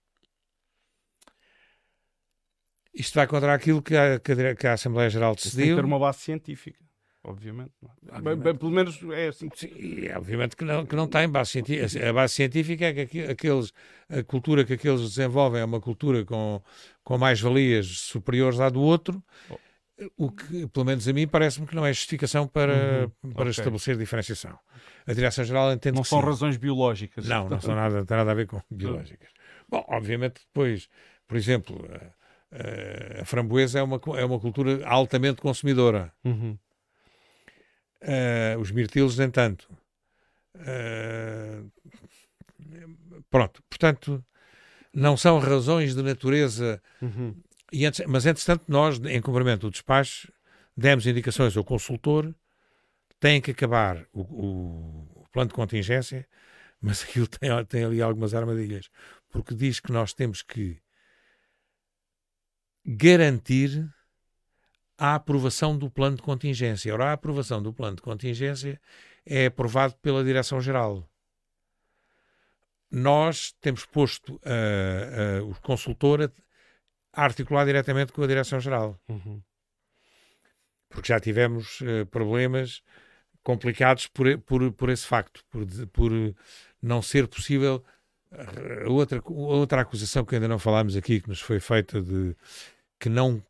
Isto vai contra aquilo que a, que a Assembleia Geral decidiu. Tem que ter uma base científica obviamente. É? Bem, bem, pelo menos é assim. Sim, é, obviamente que não, que não tem base científica. A base científica é que aqueles, a cultura que aqueles desenvolvem é uma cultura com, com mais-valias superiores à do outro. Oh. O que, pelo menos a mim, parece-me que não é justificação para, uhum. para okay. estabelecer diferenciação. A Direção-Geral entende Não são sim. razões biológicas. Não, não são nada, não tem nada a ver com biológicas. Bom, obviamente, depois, por exemplo, a, a framboesa é uma, é uma cultura altamente consumidora. Uhum. Uh, os mirtilos, nem tanto. Uh, pronto, portanto, não são razões de natureza. Uhum. E antes, mas, entretanto, nós, em cumprimento do despacho, demos indicações ao consultor, tem que acabar o, o, plano de contingência, mas [LAUGHS] aquilo tem, tem ali algumas armadilhas, porque diz que nós temos que garantir a aprovação do plano de contingência. Ora, a aprovação do plano de contingência é aprovado pela Direção-Geral. Nós temos posto uh, uh, o consultor a articular diretamente com a Direção-Geral. Uhum. Porque já tivemos uh, problemas complicados por, por, por esse facto, por, por não ser possível. Outra, outra acusação que ainda não falámos aqui, que nos foi feita de que não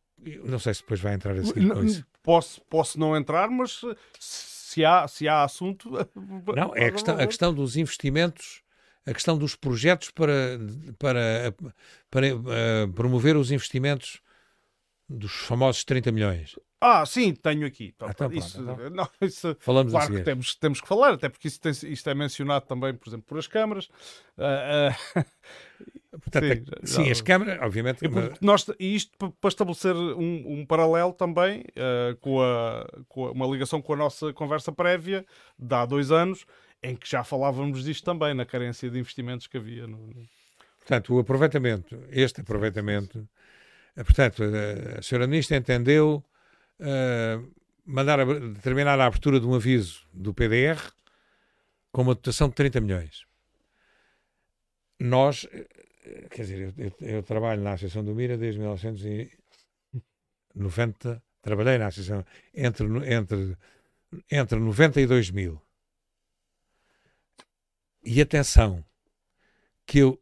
não sei se depois vai entrar assim com isso. Posso, posso não entrar, mas se há, se há assunto. [LAUGHS] Não, é a questão, a questão dos investimentos, a questão dos projetos para, para, para uh, promover os investimentos dos famosos 30 milhões. Ah, sim, tenho aqui. Ah, então, isso, então. Não, isso, Falamos claro que temos, temos que falar, até porque isso tem, isto é mencionado também, por exemplo, por as câmaras. Uh, uh, [LAUGHS] Portanto, sim, a, sim as câmaras, obviamente. E, nós, e isto para estabelecer um, um paralelo também uh, com, a, com a, uma ligação com a nossa conversa prévia de há dois anos, em que já falávamos disto também, na carência de investimentos que havia. No... Portanto, o aproveitamento, este aproveitamento, portanto, a, a senhora Ministra entendeu uh, mandar a, determinar a abertura de um aviso do PDR com uma dotação de 30 milhões. Nós, quer dizer, eu, eu, eu trabalho na Associação do Mira desde 1990, trabalhei na Associação entre, entre, entre 90 e 2000. E atenção, que eu,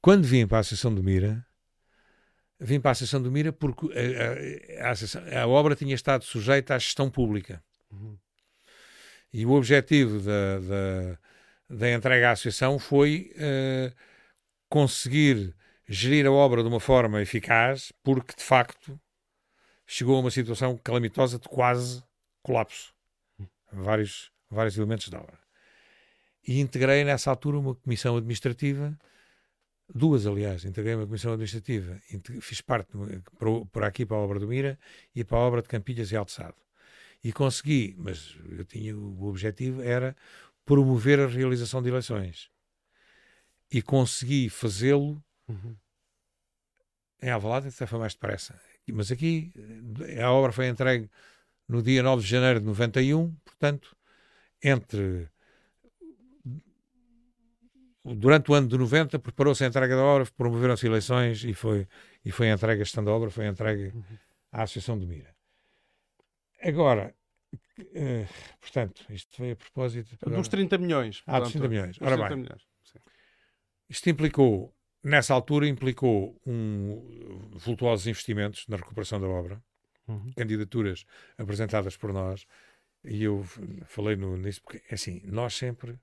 quando vim para a Associação do Mira, vim para a Associação do Mira porque a, a, a, obra tinha estado sujeita à gestão pública. Uhum. E o objetivo da, da, da, entrega à Associação foi uh, conseguir gerir a obra de uma forma eficaz, porque de facto chegou a uma situação calamitosa de quase colapso. Vários, vários elementos da obra. E integrei nessa altura uma comissão administrativa duas, aliás, integrei uma comissão administrativa, fiz parte por, aqui para a obra do Mira e para a obra de Campilhas e Alçado. E consegui, mas eu tinha o objetivo era promover a realização de eleições. E consegui fazê-lo uhum. em Alvalade, até foi mais depressa. Mas aqui a obra foi entregue no dia 9 de janeiro de 91, portanto, entre durante o ano de 90 preparou-se a entrega da obra, promoveram-se eleições e foi, e foi entregue a gestão da obra, foi entregue à Associação de Mira. Agora, uh, portanto, isto foi a propósito... Dos 30 milhões. Ah, dos 30 milhões. Ora 30 bem, milhões. isto implicou, nessa altura, implicou um, vultuosos investimentos na recuperação da obra, uhum. candidaturas apresentadas por nós, e eu falei no, nisso porque, é assim, nós sempre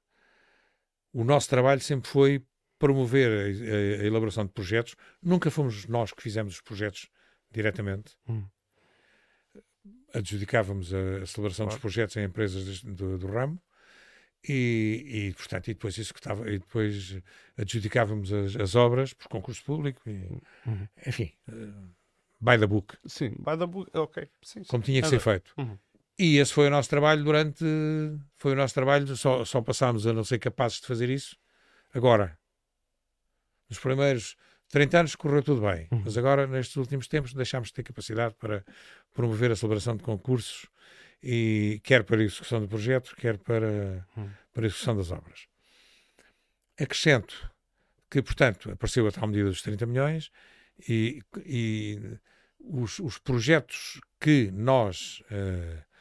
o nosso trabalho sempre foi promover a, a, elaboração de projetos. Nunca fomos nós que fizemos os projetos diretamente. Hum. Adjudicávamos a, a celebração claro. dos projetos em empresas do, do ramo e, e, portanto, e depois executava, e depois adjudicávamos as, as obras por concurso público e, uhum. enfim, uh, by the book. Sim, by the book, ok. Sim, sim. Como tinha que é ser feito. Uhum. E esse foi o nosso trabalho durante. Foi o nosso trabalho, só, só passámos a não ser capazes de fazer isso. Agora, nos primeiros 30 anos correu tudo bem, uhum. mas agora, nestes últimos tempos, deixámos de ter capacidade para promover a celebração de concursos, e quer para a execução do projeto, quer para, uhum. para a execução das obras. Acrescento que, portanto, apareceu a tal medida dos 30 milhões e, e os, os projetos que nós. Uh,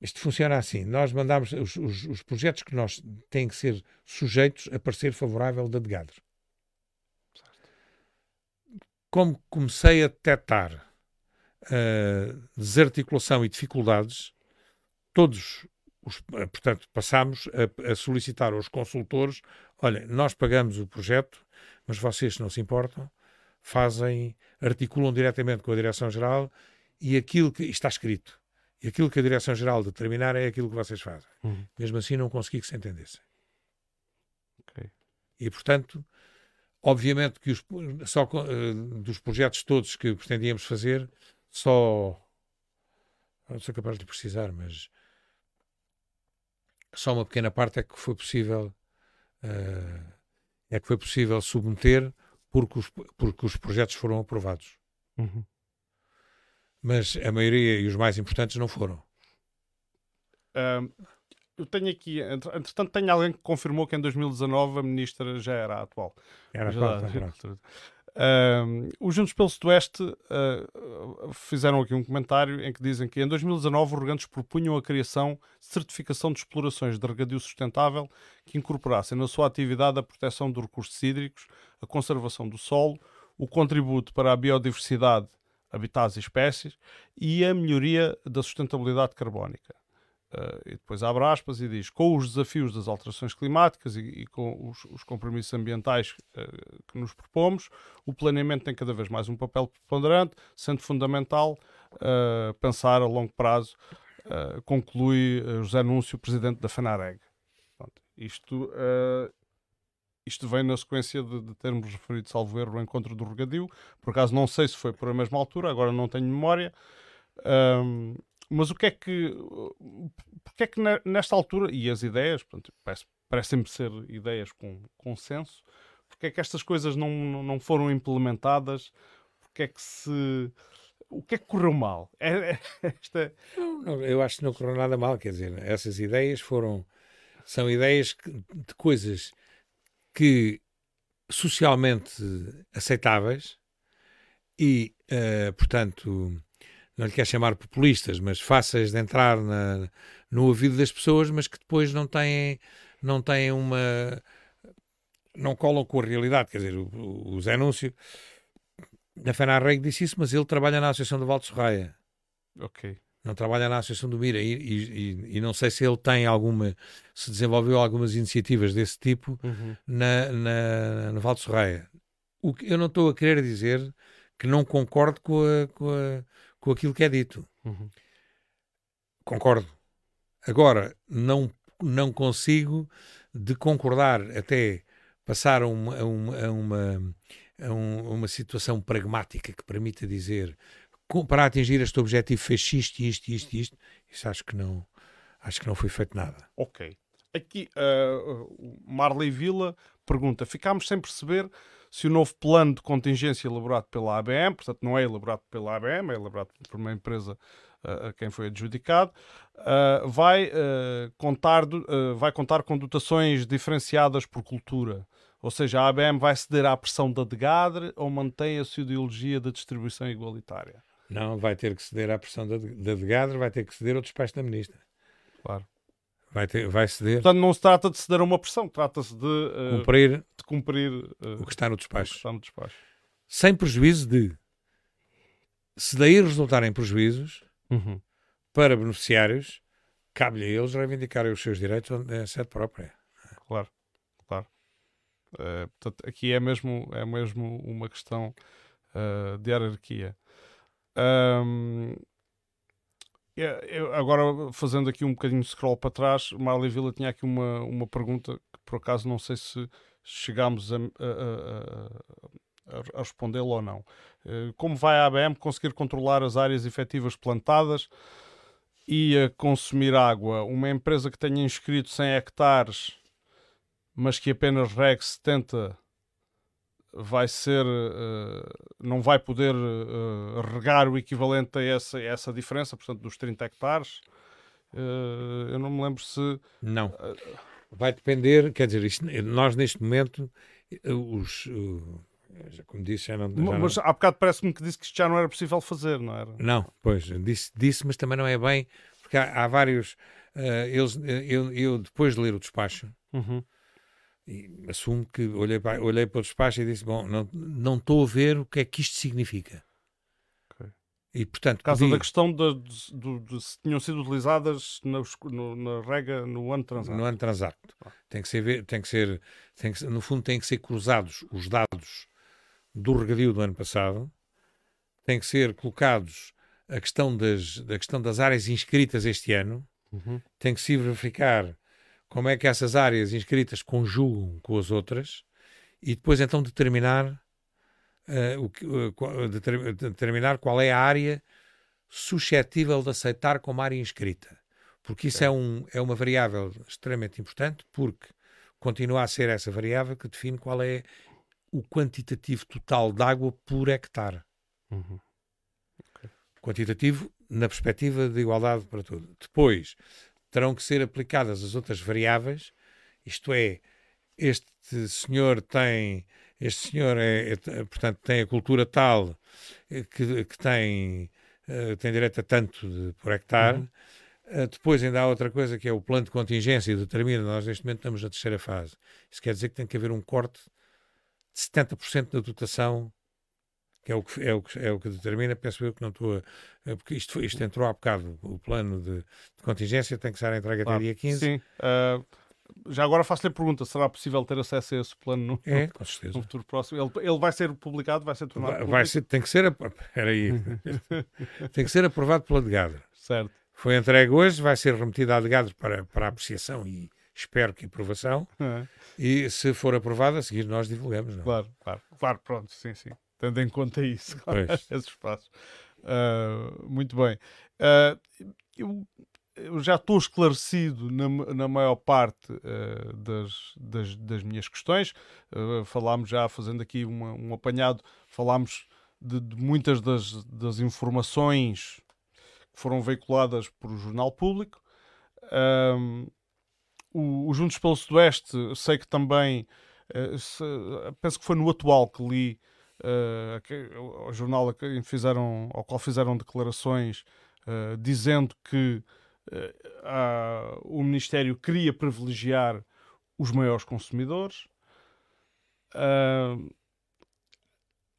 isto funciona assim. Nós mandamos os, os, os, projetos que nós têm que ser sujeitos a parecer favorável de Adegados. Como comecei a detectar uh, desarticulação e dificuldades, todos os, portanto, passámos a, a, solicitar aos consultores: olha, nós pagamos o projeto, mas vocês não se importam, fazem, articulam diretamente com a Direção-Geral e aquilo que está escrito. E aquilo que a Direção-Geral determinar é aquilo que vocês fazem. Uhum. Mesmo assim, não consegui que se entendessem. Okay. E, portanto, obviamente que os, só uh, dos projetos todos que pretendíamos fazer, só. Não sou capaz de precisar, mas só uma pequena parte é que foi possível uh, é que foi possível submeter porque os, porque os projetos foram aprovados. Uhum. Mas a maioria e os mais importantes não foram. eu tenho aqui, entretanto, tenho alguém que confirmou que em 2019 a ministra já era atual. Era atual, Uh, os Juntos pelo Sudoeste uh, fizeram aqui um comentário em que dizem que em 2019 os regantes propunham a criação de certificação de explorações de regadio sustentável que incorporassem na sua atividade a proteção dos recursos hídricos, a conservação do solo, o contributo para a biodiversidade, habitats e espécies e a melhoria da sustentabilidade carbónica. Uh, e depois abre aspas e diz: com os desafios das alterações climáticas e, e com os, os, compromissos ambientais uh, que nos propomos, o planeamento tem cada vez mais um papel preponderante, sendo fundamental uh, pensar a longo prazo, conclui José Núncio, presidente da FENAREG. Pronto, isto, isto vem na sequência de, de, termos referido, salvo erro, o encontro do regadio. Por acaso não sei se foi por a mesma altura, agora não tenho memória. Um, mas o que é que. Porque é que nesta altura, e as ideias, portanto, parece, parecem-me ser ideias com consenso, porque é que estas coisas não, não foram implementadas? Porque é que se. O que é que correu mal? É, é, esta... não, não, eu acho que não correu nada mal, quer dizer, essas ideias foram. São ideias de coisas que socialmente aceitáveis e, uh, portanto, não lhe quer chamar populistas, mas fáceis de entrar na, no ouvido das pessoas, mas que depois não têm, não têm uma. não colam com a realidade. Quer dizer, o, o Zé Anúncio da Fenarreg disse isso, mas ele trabalha na Associação de Sorraia. Ok. Não trabalha na Associação do Mira e, e, e, não sei se ele tem alguma, se desenvolveu algumas iniciativas desse tipo uhum. na, na, na Val de Sorraia. O que eu não estou a querer dizer que não concordo com a, com a com aquilo que é dito. Uhum. Concordo. Agora, não, não consigo de concordar até passar a uma, a uma, a uma, a uma situação pragmática que permita dizer para atingir este objetivo fez isto, isto, isto, isto. Isso acho que não, acho que não foi feito nada. Ok. Aqui, uh, Marley Vila pergunta: ficámos sem perceber se o novo plano de contingência elaborado pela ABM, portanto não é elaborado pela ABM, é elaborado por uma empresa uh, a quem foi adjudicado, uh, vai, uh, contar, vai contar com dotações diferenciadas por cultura. Ou seja, a ABM vai ceder à pressão da DEGADRE ou mantém a sua ideologia da distribuição igualitária? Não, vai ter que ceder à pressão da, da DEGADRE, vai ter que ceder ao despacho da ministra. Claro. Vai, ter, vai ceder. Portanto, não se trata de ceder a uma pressão, trata-se de, uh, cumprir, de cumprir uh, o, que está no despacho. está no despacho. Sem prejuízo de, se daí resultarem prejuízos uhum. para beneficiários, cabe-lhe a eles reivindicarem os seus direitos em sede própria. Claro, claro. Uh, portanto, aqui é mesmo, é mesmo uma questão de hierarquia. Um, eu, agora, fazendo aqui um bocadinho de scroll para trás, Marley Villa tinha aqui uma, uma pergunta que por acaso não sei se chegámos a, a, a, a respondê-la ou não. Eh, como vai a ABM conseguir controlar as áreas efetivas plantadas e a consumir água? Uma empresa que tenha inscrito 100 hectares, mas que apenas regue 70 vai ser uh, não vai poder uh, regar o equivalente a essa, a essa diferença, portanto, dos 30 hectares. Uh, eu não me lembro se. Não. Vai depender, quer dizer, isto, nós neste momento, os. como disse, já não. Já mas não... há bocado parece-me que disse que isto já não era possível fazer, não era? Não, pois, disse, disse mas também não é bem, porque há, há vários. eles, eu, eu, depois de ler o despacho, uhum e assumo que olhei para, olhei para o despacho e disse: Bom, não, não estou a ver o que é que isto significa. Okay. E, portanto, Por causa podia- da questão de, de- de- de se tinham sido utilizadas nos- no- na rega no ano transado. no ano transacto. Tem que ser, tem que ser, tem que ser- no fundo, tem que ser cruzados os dados do regadio do ano passado, tem que ser colocados a questão das, da questão das áreas inscritas este ano, Uhum. tem que se verificar como é que essas áreas inscritas conjugam com as outras e depois então determinar eh, o que- qual- deter- determinar qual é a área suscetível de aceitar como área inscrita. Porque isso é, um, é uma variável extremamente importante, porque continua a ser essa variável que define qual é o quantitativo total de água por hectare. Uhum. Quantitativo na perspectiva de igualdade para tudo. Depois, terão que ser aplicadas as outras variáveis, isto é, este senhor tem, este senhor é, é, portanto, tem a cultura tal eh, que, que tem, eh, tem direito a tanto de, por hectare. Uhum. Uh, depois ainda há outra coisa que é o plano de contingência e determina, nós neste momento estamos na terceira fase. Isso quer dizer que tem que haver um corte de 70% da dotação, que é o que, é o que, é o que determina, penso eu que não estou a... Porque isto, isto entrou há bocado, o plano de, de contingência tem que ser entregue Claro. até dia 15. Sim. Ah, já agora faço-lhe a pergunta: será possível ter acesso a esse plano no, É, com no certeza. futuro próximo? Ele, ele vai ser publicado, vai ser tornado Vai, vai ser, tem que ser... ap- Espera aí. [LAUGHS] tem que ser aprovado pela DEGADRA. Certo. Foi entregue hoje, vai ser remetido à DEGADRA para, para apreciação e espero que aprovação. É, E se for aprovado, a seguir nós divulgamos. Não? é? claro, claro, claro, pronto, sim, sim. Tendo em conta isso, [LAUGHS] claro, esses passos. Ah, muito bem. Ah, eu, eu já estou esclarecido na, na maior parte ah, das, das, das minhas questões. Falámos já, fazendo aqui uma- um apanhado, falámos de, de muitas das, das informações que foram veiculadas por o Jornal Público. O, o Juntos pelo Sudoeste, sei que também, se- penso que foi no atual que li eh, que- o, o jornal a fizeram, ao qual fizeram declarações eh, dizendo que eh, a- o Ministério queria privilegiar os maiores consumidores.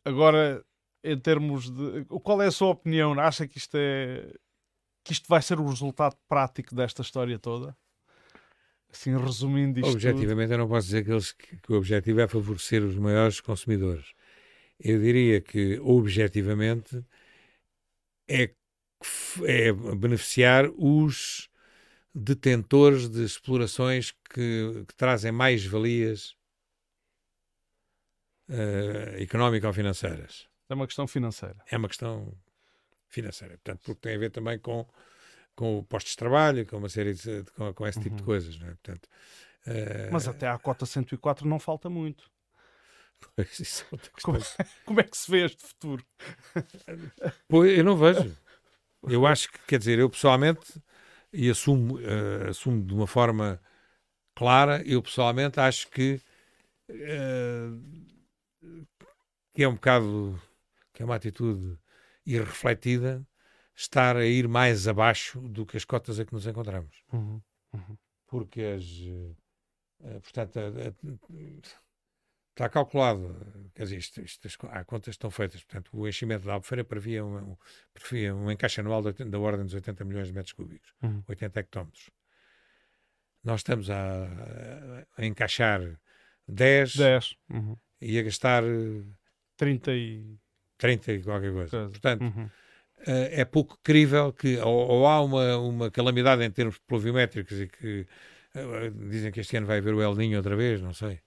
Agora, em termos de. Qual é a sua opinião? Acha que isto é. que isto vai ser o resultado prático desta história toda? Assim, resumindo isto. tudo. Objetivamente, eu não posso dizer que, eles, que, que o objetivo é favorecer os maiores consumidores. Eu diria que, objetivamente, é, é beneficiar os detentores de explorações que, que trazem mais valias eh, económico-financeiras. É uma questão financeira. É uma questão financeira, portanto, porque tem a ver também com, com postos de trabalho, com uma série de, com, com esse tipo de Uhum. coisas, não é? Portanto, eh, Mas até à cota 104 não falta muito. Pois, é Como, questão. como é que se vê este futuro? Pois, eu não vejo. Eu acho que, quer dizer, eu pessoalmente, e assumo, eh, assumo de uma forma clara, eu pessoalmente acho que, eh, que é um bocado, que é uma atitude irrefletida estar a ir mais abaixo do que as cotas a que nos encontramos. Porque as, eh, portanto, a- a- está calculado, quer dizer, isto, isto, as co- há contas estão feitas, portanto, o enchimento da Albufeira previa um, um, previa um encaixe anual 80 da ordem dos 80 milhões de metros cúbicos, Uhum. 80 hectómetros. Nós estamos a, a- encaixar 10, 10. Uhum. e a gastar eh, 30 e. 30 e qualquer coisa. coisa. Portanto, Uhum. eh, é pouco crível que ou, ou há uma, uma calamidade em termos pluviométricos e que eh, dizem que este ano vai haver o El Ninho outra vez, não sei.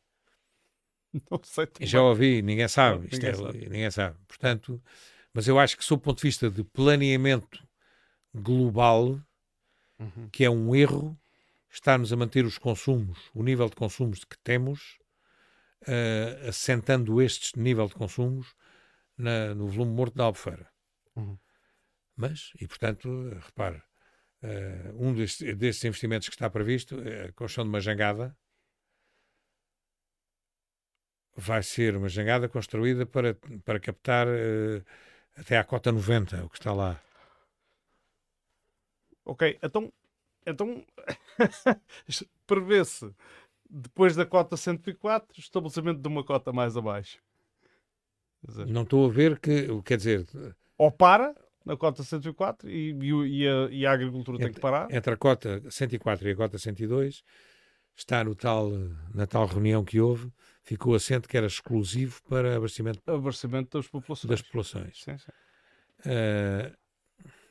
[LAUGHS] Não sei também. Já ouvi, ninguém sabe. Isto ninguém é- sabe. ninguém sabe. Portanto, mas eu acho que, sob o ponto de vista de planeamento global, Uhum. que é um erro, estarmos a manter os consumos, o nível de consumos que temos, eh, assentando este nível de consumos na- no volume morto da Albufeira. Uhum. Mas, e portanto, repare, eh, um destes, destes investimentos que está previsto, é a construção de uma jangada, vai ser uma jangada construída para, para captar eh, até à cota 90, o que está lá. Ok, então. Então. [LAUGHS] Prevê-se, depois da cota 104, o estabelecimento de uma cota mais abaixo. Dizer, Não estou a ver que, quer dizer, ou para, na cota 104 e, e, a, e a agricultura entre, tem que parar. Entre a cota 104 e a cota 102 está no tal, na tal reunião que houve, ficou assente que era exclusivo para abastecimento, abastecimento das populações. Das populações. Sim, sim. Uh,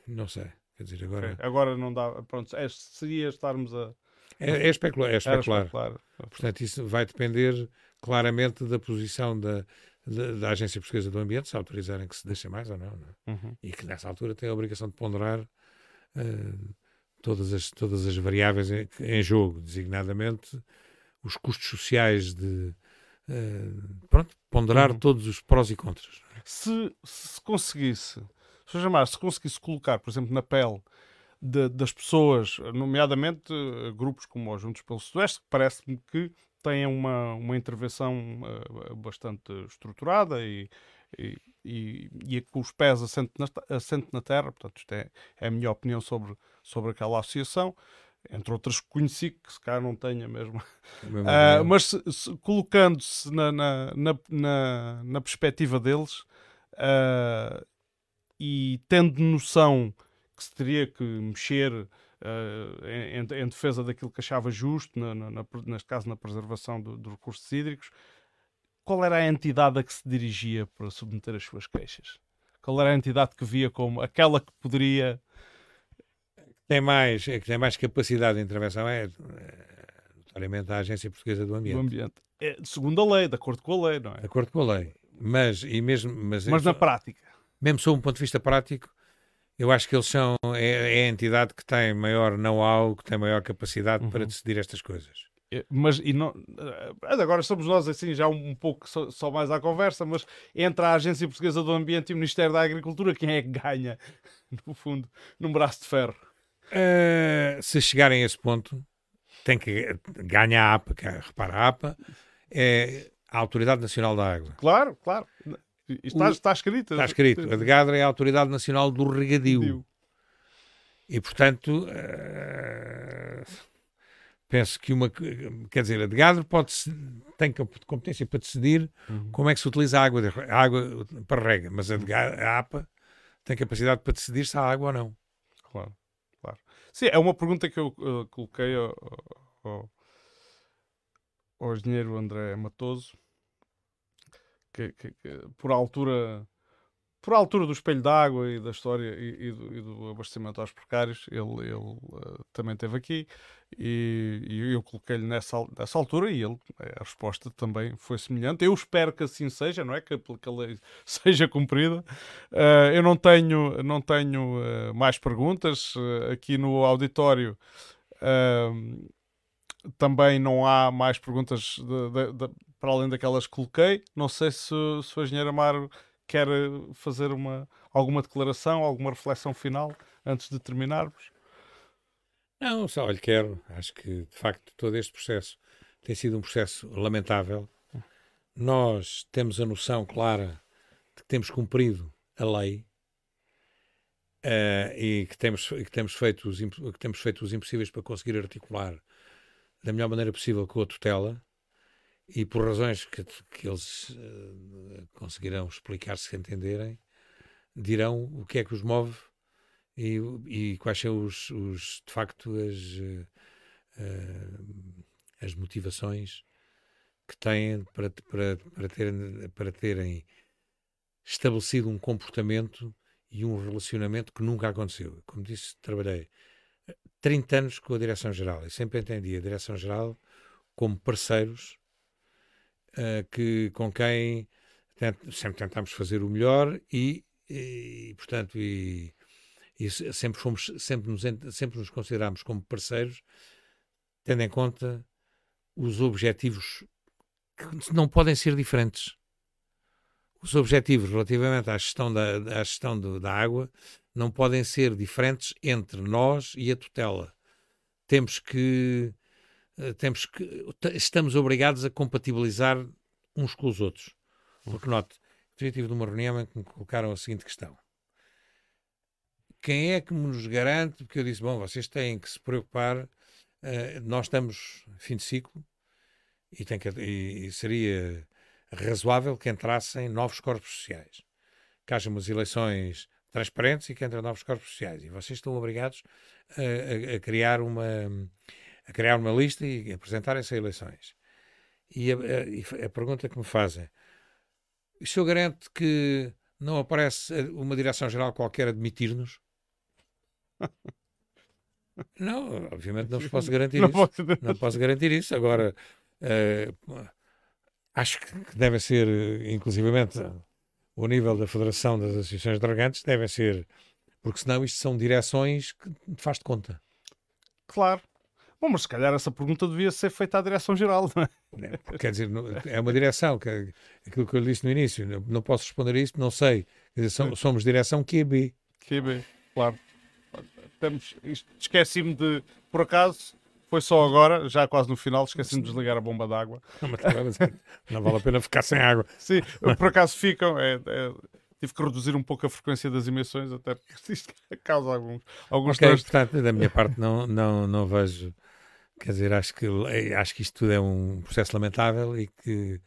não sei. Quer dizer, agora. Okay. Agora não dá. Pronto, é, seria estarmos a. É, é, especular, é especular. especular. Portanto, isso vai depender claramente da posição da, da, da, Agência Portuguesa do Ambiente, se autorizarem que se deixe mais ou não. não é? uhum. E que nessa altura tem a obrigação de ponderar uh, todas, as, todas as variáveis em, em, jogo, designadamente os custos sociais de. Uh, pronto, ponderar uhum. todos os prós e contras. É? Se, se conseguisse Sr. Jamar, se conseguisse colocar, por exemplo, na pele de, das pessoas, nomeadamente uh, grupos como os Juntos pelo Sudoeste, que parece-me que têm uma, uma intervenção uh, bastante estruturada e, e, e, e, com os pés assente na, assente na terra, portanto, isto é, é a minha opinião sobre, sobre aquela associação entre outras que conheci, que se calhar não tenha mesmo. uh, mas colocando-se na, na, na, na, perspectiva deles, uh, e tendo noção que se teria que mexer uh, em, em, defesa daquilo que achava justo, na, na, neste caso na preservação dos do recursos hídricos, qual era a entidade a que se dirigia para submeter as suas queixas? Qual era a entidade que via como aquela que poderia tem mais, é que tem mais capacidade de intervenção é, é notoriamente a Agência Portuguesa do Ambiente. Do ambiente. É, segundo a lei, de acordo com a lei, não é? De acordo com a lei. Mas, e mesmo, mas, mas na prática mesmo sob um ponto de vista prático, eu acho que eles são é, é a entidade que tem maior know-how, que tem maior capacidade uhum. para decidir estas coisas. É, mas e não, eh, agora somos nós assim já um, pouco só, só, mais à conversa, mas entre a Agência Portuguesa do Ambiente e o Ministério da Agricultura, quem é que ganha, [LAUGHS] no fundo, num braço de ferro? Uh, se chegarem a esse ponto, tem que ganhar a APA, que, repara, a APA é a Autoridade Nacional da Água. Claro, claro. Está, o, está escrito. Está escrito. A DEGADRA é a Autoridade Nacional do Regadio. E, portanto, uh, penso que uma. Quer dizer, a DEGADRA pode, tem competência para decidir uhum. como é que se utiliza a água, a água para rega, mas a, a APA tem capacidade para decidir se há água ou não. Claro. Sim, é uma pergunta que eu uh, coloquei ao, ao, ao engenheiro André Matoso que, que, que, por altura por altura do espelho d'água e da história e, e, do, e, do, abastecimento aos precários, ele, ele uh, também esteve aqui e, e eu coloquei-lhe nessa, nessa altura e ele, a resposta também foi semelhante. Eu espero que assim seja, não é? Que, que a lei [LAUGHS] seja cumprida. Uh, eu não tenho, não tenho uh, mais perguntas aqui no auditório. também não há mais perguntas de, de, de, para além daquelas que coloquei. Não sei se, se o engenheiro Amaro quer fazer uma, alguma declaração, alguma reflexão final antes de terminarmos. Não, só lhe quero. Acho que, de facto, todo este processo tem sido um processo lamentável. Nós temos a noção clara de que temos cumprido a lei uh, e que temos, que, temos feito os, que temos feito os impossíveis para conseguir articular da melhor maneira possível com a tutela e por razões que, que eles uh, conseguirão explicar se entenderem, dirão o que é que os move e, e quais são os, os, de facto as, uh, as motivações que têm para, para, para, terem, para terem estabelecido um comportamento e um relacionamento que nunca aconteceu. Como disse, trabalhei 30 anos com a Direção-Geral e sempre entendi a Direção-Geral como parceiros uh, que, com quem tent, sempre tentamos fazer o melhor e, e portanto, e, e, sempre, fomos, sempre, nos, sempre nos consideramos como parceiros, tendo em conta os objetivos que não podem ser diferentes. Os objetivos relativamente à gestão da, à gestão do, da água não podem ser diferentes entre nós e a tutela. Temos que eh, temos que estamos obrigados a compatibilizar uns com os outros. Porque note, eu tive numa reunião em que me colocaram a seguinte questão. Quem é que nos garante? Porque eu disse, bom, vocês têm que se preocupar, uh, nós estamos fim de ciclo e, tem que, e, seria razoável que entrassem novos corpos sociais. Que haja umas eleições transparentes e que entre novos corpos sociais. E vocês estão obrigados a, a, a criar uma a criar uma lista e apresentarem-se a eleições. E a, a, a, pergunta que me fazem: o senhor garante que não aparece uma direção-geral qualquer a demitir-nos? [LAUGHS] não, obviamente não vos posso [LAUGHS] garantir não isso. Posso... Não posso garantir isso. Agora, uh, acho que deve ser, inclusivamente, o nível da Federação das Associações Dragantes, deve ser, porque senão isto são direções que faz de conta. Claro. Bom, mas se calhar essa pergunta devia ser feita à direção-geral, não é? é quer dizer, é uma direção, que, aquilo que eu disse no início, não posso responder a isso, não sei. Quer dizer, somos direção QB. QB, claro. Temos, esqueci-me de, por acaso, foi só agora, já quase no final, esqueci-me de desligar a bomba d'água. Não, não vale a pena ficar sem água. Sim, por acaso ficam. É, é, tive que reduzir um pouco a frequência das emissões, até porque isto [LAUGHS] causa alguns, alguns okay, portanto, da minha parte, não, não, não vejo. Quer dizer, acho que, acho que isto tudo é um processo lamentável e que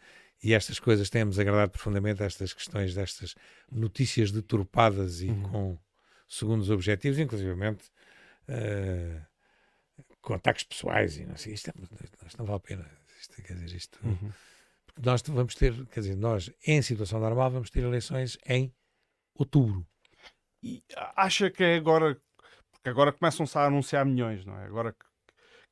e estas coisas têm-nos agradado profundamente, estas questões destas notícias deturpadas e uhum. com segundos objetivos, inclusivamente. Uh, com ataques pessoais e não sei, isto, é, isto não vale a pena. Isto, quer dizer, isto. Uhum. Nós vamos ter, quer dizer, nós, em situação normal, vamos ter eleições em outubro. E acha que é agora, porque agora começam-se a anunciar milhões, não é? Agora que,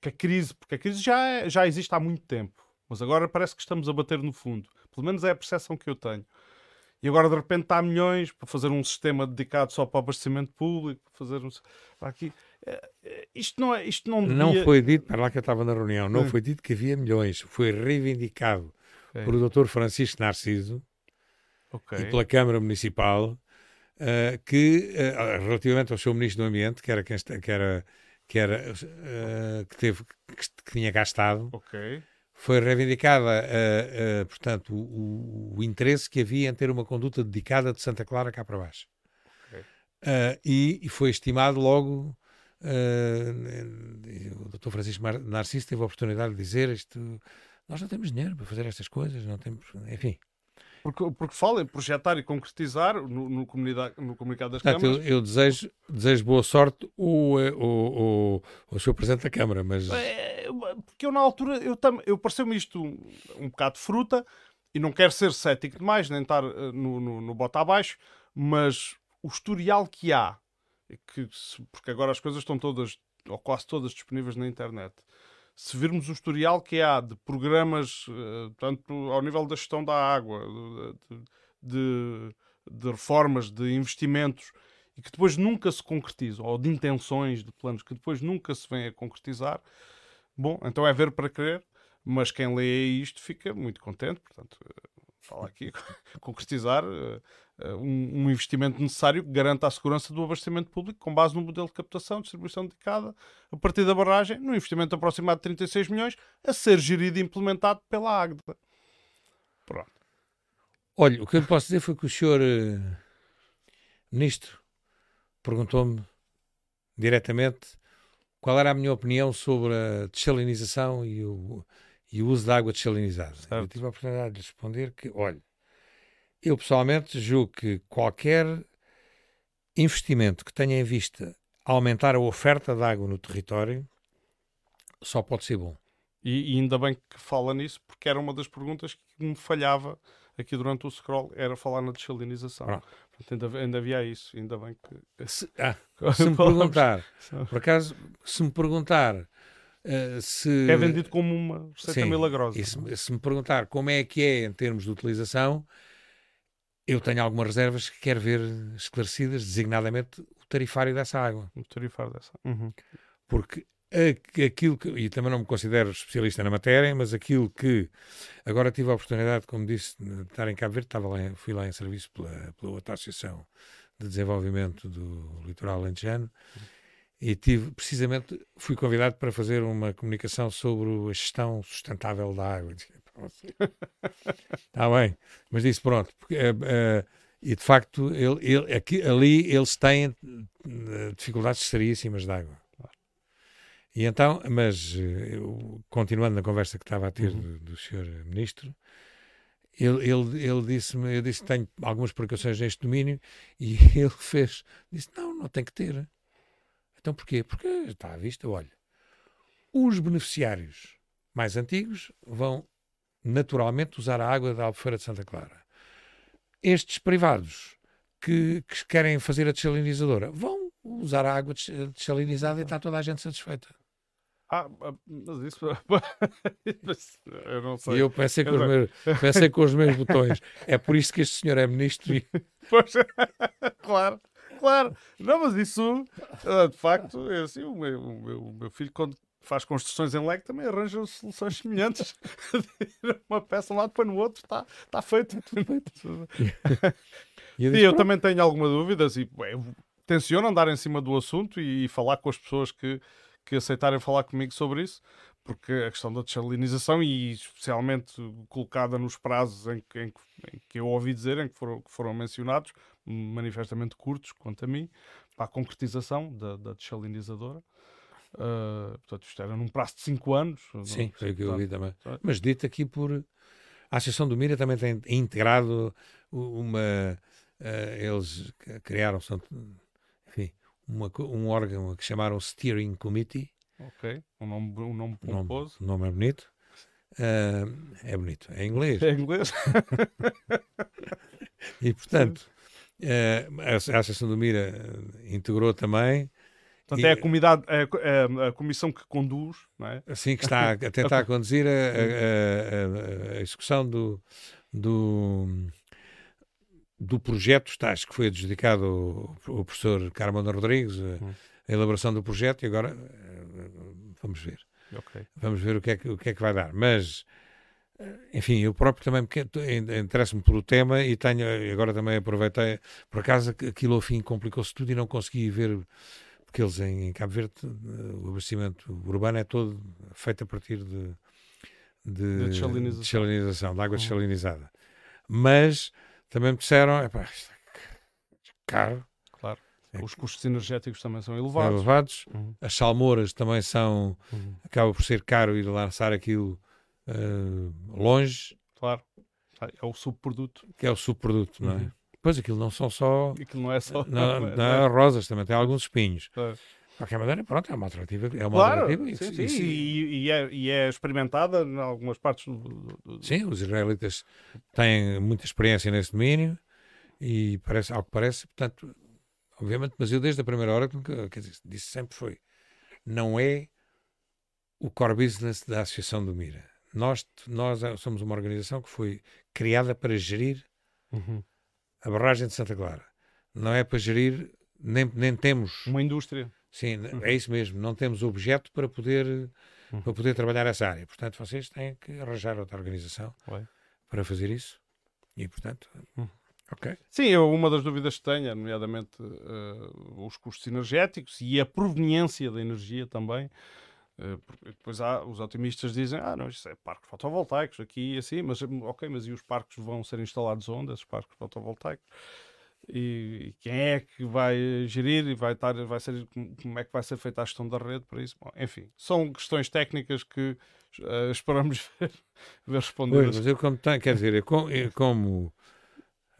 que a crise, porque a crise já, é, já existe há muito tempo, mas agora parece que estamos a bater no fundo. Pelo menos é a percepção que eu tenho. E agora de repente está milhões para fazer um sistema dedicado só para o abastecimento público, para fazer um, para aqui. É, é, isto não é. Isto não, devia... não foi dito, para lá que eu estava na reunião, não hum. foi dito que havia milhões. Foi reivindicado okay. por o Dr. Francisco Narciso okay. e pela Câmara Municipal uh, que, uh, relativamente ao seu Ministro do Ambiente, que era quem que era, que, era, uh, que, teve, que, que, tinha gastado. Okay foi reivindicada, uh, uh, portanto, o, o, interesse que havia em ter uma conduta dedicada de Santa Clara cá para baixo. Okay. E, e, foi estimado logo, o Dr. Francisco Narciso teve a oportunidade de dizer isto, nós não temos dinheiro para fazer estas coisas, não temos, enfim. Porque, porque fala em projetar e concretizar no, no, no comunicado das Portanto, câmaras. Eu, eu, desejo, desejo boa sorte o, o, o, o seu Presidente da Câmara, mas... É, porque eu na altura, eu, eu pareceu-me isto um, um bocado de fruta, e não quero ser cético demais, nem estar uh, no, no, no bota abaixo, mas o historial que há, que, porque agora as coisas estão todas, ou quase todas disponíveis na internet, se virmos o historial que há de programas, uh, tanto ao nível da gestão da água, de, de, reformas, de investimentos, e que depois nunca se concretizam, ou de intenções, de planos que depois nunca se vêm a concretizar, bom, então é ver para crer, mas quem lê isto fica muito contente, portanto, fala aqui, [LAUGHS] concretizar. Uh, um, um, investimento necessário que garanta a segurança do abastecimento público com base no modelo de captação distribuição dedicada a partir da barragem, num investimento aproximado de 36 milhões, a ser gerido e implementado pela Agda. Pronto. Olha, o que eu posso dizer foi que o senhor uh, ministro perguntou-me diretamente qual era a minha opinião sobre a desalinização e o, e o uso de água desalinizada. Eu tive a oportunidade de responder que, olha, eu pessoalmente julgo que qualquer investimento que tenha em vista aumentar a oferta de água no território só pode ser bom. E, e, ainda bem que fala nisso, porque era uma das perguntas que me falhava aqui durante o scroll, era falar na desalinização. Portanto, ainda, ainda, havia isso, ainda bem que... Se, ah, [LAUGHS] se me perguntar, por acaso, se me perguntar uh, se... É vendido como uma receita sim, milagrosa. Se, se me perguntar como é que é em termos de utilização, eu tenho algumas reservas que quero ver esclarecidas, designadamente o tarifário dessa água. O tarifário dessa. Uhum. Porque aquilo que, e também não me considero especialista na matéria, mas aquilo que agora tive a oportunidade, como disse, de estar em Cabo Verde, estava lá, fui lá em serviço pela, pela outra Associação de Desenvolvimento do Litoral Alentejano uhum. E tive, precisamente, fui convidado para fazer uma comunicação sobre a gestão sustentável da água. Está [LAUGHS] bem, mas disse pronto. Porque, uh, uh, e de facto, ele, ele, aqui, ali eles têm uh, dificuldades seríssimas de água. E então, mas eu, continuando na conversa que estava a ter uhum. do, do senhor ministro, ele, ele, ele disse-me, eu disse que tenho algumas precauções neste domínio e [LAUGHS] ele fez, disse, não, não tem que ter. Então porquê? Porque está à vista, olha, os beneficiários mais antigos vão naturalmente usar a água da Albufeira de Santa Clara. Estes privados que, que querem fazer a desalinizadora vão usar a água desalinizada e está toda a gente satisfeita. Ah, ah mas isso. [LAUGHS] eu não sei. E eu pensei com, os meus, pensei com os meus botões. É por isso que este senhor é ministro. E... [LAUGHS] Pois, [LAUGHS] claro, claro. Não, mas isso, ah, de facto, é assim. O meu, o meu, o meu filho, quando faz construções em leg, também arranja soluções semelhantes. [LAUGHS] Uma peça um lado, põe no outro, está tá feito. e eu, eu também tenho alguma dúvida. Assim, tenciono andar em cima do assunto e, e falar com as pessoas que que aceitarem falar comigo sobre isso, porque a questão da desalinização, e especialmente colocada nos prazos em que, em, em que eu ouvi dizer, em que foram, que foram mencionados, manifestamente curtos, quanto a mim, para a concretização da, da desalinizadora. Uh, portanto, isto era num prazo de 5 anos. Sim, foi o que eu ouvi também. Mas dito aqui por. A Associação do Mira também tem integrado uma. Uh, eles criaram, enfim, uma, um órgão que chamaram Steering Committee. Ok, um nome, um nome pomposo. O nome, é bonito. Uh, é bonito, é inglês. É inglês. [LAUGHS] e portanto, uh, a, a Associação do Mira integrou também. Portanto, e, é a, comunidade, é, é a comissão que conduz, não é? Assim, que está a [LAUGHS] tentar conduzir a, a, a execução do, do, do projeto, está, acho que foi adjudicado o, professor Carmona Rodrigues, a, hum. A, elaboração do projeto, e agora eh, vamos ver. Okay. Vamos ver o que, é que, o que é que vai dar. Mas, eh, enfim, eu próprio também interesso-me pelo tema e tenho, agora também aproveitei, por acaso aquilo ao fim complicou-se tudo e não consegui ver, porque eles em, em Cabo Verde, eh, o abastecimento urbano é todo feito a partir de, de, de de água uhum. desalinizada. Mas também me disseram, é pá, caro. É Os custos energéticos também são elevados. elevados. Uhum. As salmouras também são. Uhum. Acaba por ser caro ir lançar aquilo uh, longe. Claro. É o subproduto. Que é o subproduto, não é? Uhum. Pois aquilo não são só. Aquilo não é só. Não, não, [LAUGHS] não é rosas, também tem alguns espinhos. Claro. De qualquer maneira, pronto, é uma alternativa. É uma claro, alternativa sim, sim, e, e, é, e, é, experimentada em algumas partes do, do, Sim, os israelitas têm muita experiência nesse domínio e parece, ao que parece, portanto, obviamente, mas eu desde a primeira hora, quer dizer, disse sempre foi, não é o core business da Associação do Mira. Nós, nós somos uma organização que foi criada para gerir uhum. a barragem de Santa Clara. Não é para gerir, nem, nem temos... Uma indústria. Sim, uhum. é isso mesmo. Não temos objeto para poder, uhum. para poder trabalhar essa área. Portanto, vocês têm que arranjar outra organização Ué. para fazer isso. E, portanto, uhum. ok. Sim, eu, uma das dúvidas que tenho, nomeadamente uh, os custos energéticos e a proveniência da energia também. Uh, depois há, os otimistas dizem, ah, não, isso é parques fotovoltaicos aqui e assim, mas ok, mas e os parques vão ser instalados onde, esses parques fotovoltaicos? e quem é que vai gerir e vai estar, vai ser, como é que vai ser feita a gestão da rede para isso. Bom, enfim, são questões técnicas que uh, esperamos [LAUGHS] ver, ver responder. Pois, mas eu como tenho, quer dizer, eu como, eu como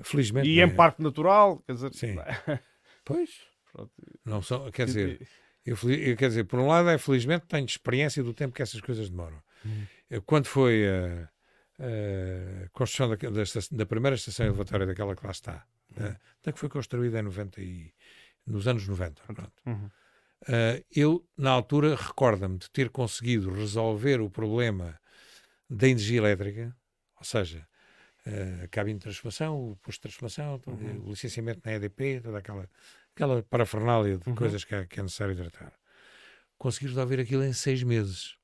felizmente. E em é. parque natural, quer dizer. Sim. [LAUGHS] pois. Pronto. Não são, quer dizer, eu, eu, quer dizer, por um lado é felizmente tenho experiência do tempo que essas coisas demoram. Hum. Quando foi a, a construção da, da, da, primeira estação elevatória daquela que lá está, né? até que foi construída em 90 e, nos anos 90. Uhum. Uh, eu, na altura, recordo-me de ter conseguido resolver o problema da energia elétrica, ou seja, a cabine de transformação, o posto de transformação, uhum. o licenciamento na EDP, toda aquela, aquela parafernália de uhum. coisas que é, que é necessário tratar. Consegui resolver aquilo em seis meses.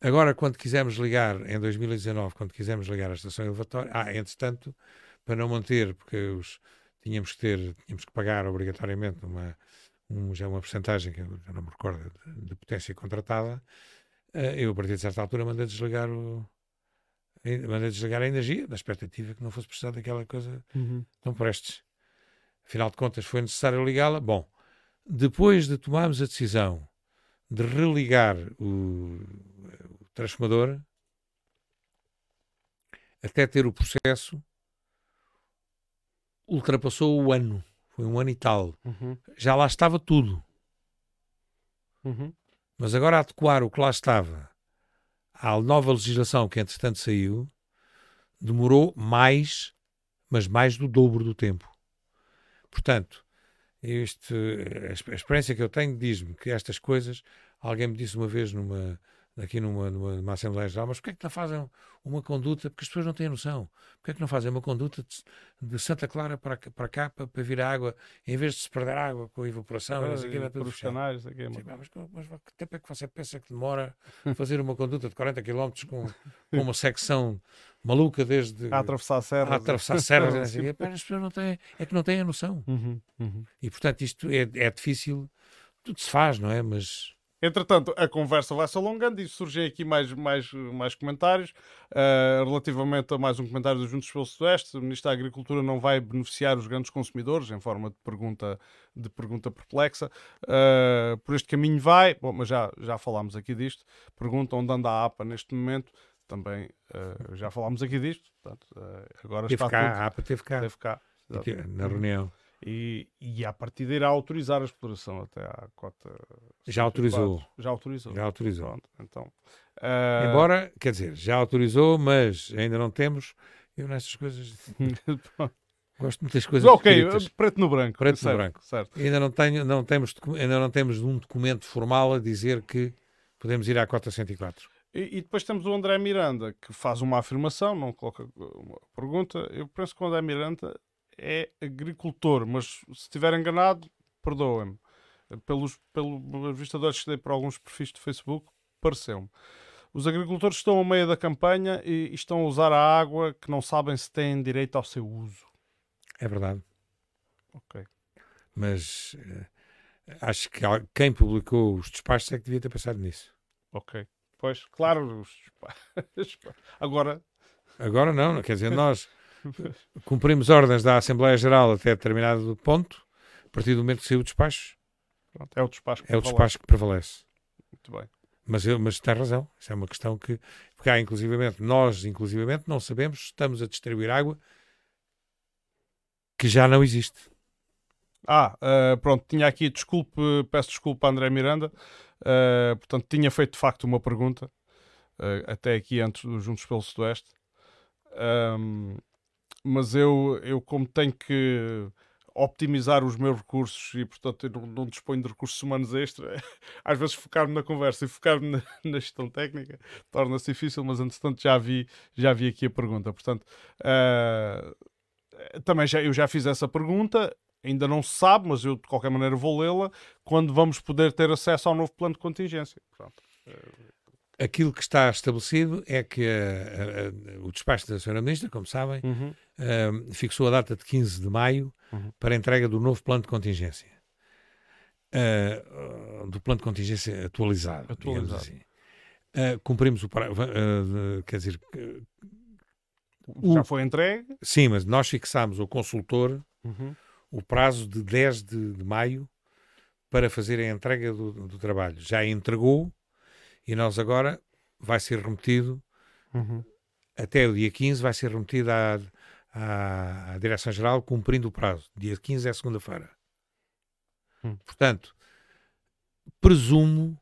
Agora, quando quisermos ligar, em 2019, quando quisermos ligar a estação elevatória, ah, entretanto, para não manter, porque os, tínhamos que ter, tínhamos que pagar obrigatoriamente uma, um, já uma porcentagem, que eu não me recordo, de, de potência contratada, uh, eu, a partir de certa altura, mandei desligar o, mandei desligar a energia, na expectativa que não fosse precisar daquela coisa uhum. tão prestes. Afinal de contas, foi necessário ligá-la. Bom, depois de tomarmos a decisão de religar o, transformador, até ter o processo, ultrapassou o ano. Foi um ano e tal. Uhum. Já lá estava tudo. Uhum. Mas agora adequar o que lá estava à nova legislação que entretanto saiu, demorou mais, mas mais do dobro do tempo. Portanto, este, a experiência que eu tenho diz-me que estas coisas, alguém me disse uma vez numa, aqui numa, numa, numa Assembleia Geral, mas porquê é que não fazem uma conduta? Porque as pessoas não têm noção. Porquê é que não fazem uma conduta de, de Santa Clara para, para cá, para, para, vir a água, em vez de se perder água com a evaporação? Sei e por os canais, aqui, Sim, mas, mas, mas que tempo é que você pensa que demora fazer uma conduta de 40 km com, com uma secção maluca desde... A atravessar serras. A atravessar serras. assim, as pessoas não têm, é que não têm a noção. Uhum, uhum. E, portanto, isto é, é difícil. Tudo se faz, não é? Mas Entretanto, a conversa vai se alongando e surgem aqui mais, mais, mais comentários uh, relativamente a mais um comentário dos Juntos pelo Sudoeste. O Ministro da Agricultura não vai beneficiar os grandes consumidores, em forma de pergunta, de pergunta perplexa. Uh, por este caminho vai, bom, mas já, já falámos aqui disto. Pergunta onde anda a APA neste momento. Também uh, já falámos aqui disto. Portanto, agora teve está cá, tudo. a APA teve cá. Teve cá. Na reunião. E, e a partir de irá autorizar a exploração até à cota. Já autorizou. Já autorizou. Já autorizou. Pronto, então, uh... Embora, quer dizer, já autorizou, mas ainda não temos. Eu nessas coisas. [LAUGHS] Gosto de muitas coisas. Ok, escritas. preto no branco. Preto certo, no branco. Certo. Ainda não, tenho, não temos, ainda não temos um documento formal a dizer que podemos ir à cota 104. E, e depois temos o André Miranda, que faz uma afirmação, não coloca uma pergunta. Eu penso que o André Miranda é agricultor, mas se estiver enganado, perdoem-me. Pelos, pelo vista de olhos que dei por alguns perfis de Facebook, pareceu-me. Os agricultores estão ao meio da campanha e, estão a usar a água que não sabem se têm direito ao seu uso. É verdade. Ok. Mas uh, acho que quem publicou os despachos é que devia ter pensado nisso. Ok. Pois, claro, os [LAUGHS] agora. Agora não, quer dizer, nós [LAUGHS] [LAUGHS] cumprimos ordens da Assembleia Geral até determinado ponto, a partir do momento que saiu o despacho. Pronto, é o despacho que é o despacho que prevalece. Muito bem. Mas, eu, mas tem razão, isso é uma questão que. Porque há, inclusivamente, nós, inclusivamente, não sabemos se estamos a distribuir água que já não existe. Ah, uh, pronto, tinha aqui, desculpe, peço desculpa a André Miranda, uh, portanto, tinha feito de facto uma pergunta, uh, até aqui antes dos Juntos pelo Sudoeste, um, mas eu, eu como tenho que optimizar os meus recursos e, portanto, eu não, não disponho de recursos humanos extra. [LAUGHS] Às vezes focar-me na conversa e focar-me na, [LAUGHS] na, gestão técnica torna-se difícil, mas, entretanto, já vi, já vi aqui a pergunta. Portanto, uh, também já, eu já fiz essa pergunta, ainda não se sabe, mas eu, de qualquer maneira, vou lê-la quando vamos poder ter acesso ao novo plano de contingência. Pronto. Uh, Aquilo que está estabelecido é que a, a, o despacho da Sra. Ministra, como sabem, uhum. uh, fixou a data de 15 de maio uhum. para a entrega do novo plano de contingência. Uh, do plano de contingência atualizado, atualizado. assim. Uh, cumprimos o prazo, quer dizer... Já foi entregue? Sim, mas nós fixámos o consultor uhum. o prazo de 10 de, de, maio para fazer a entrega do, do trabalho. Já entregou e nós agora vai ser remetido uhum. até o dia 15 vai ser remetido à, à, à Direção-Geral cumprindo o prazo. Dia 15 é segunda-feira. Uhum. Portanto, presumo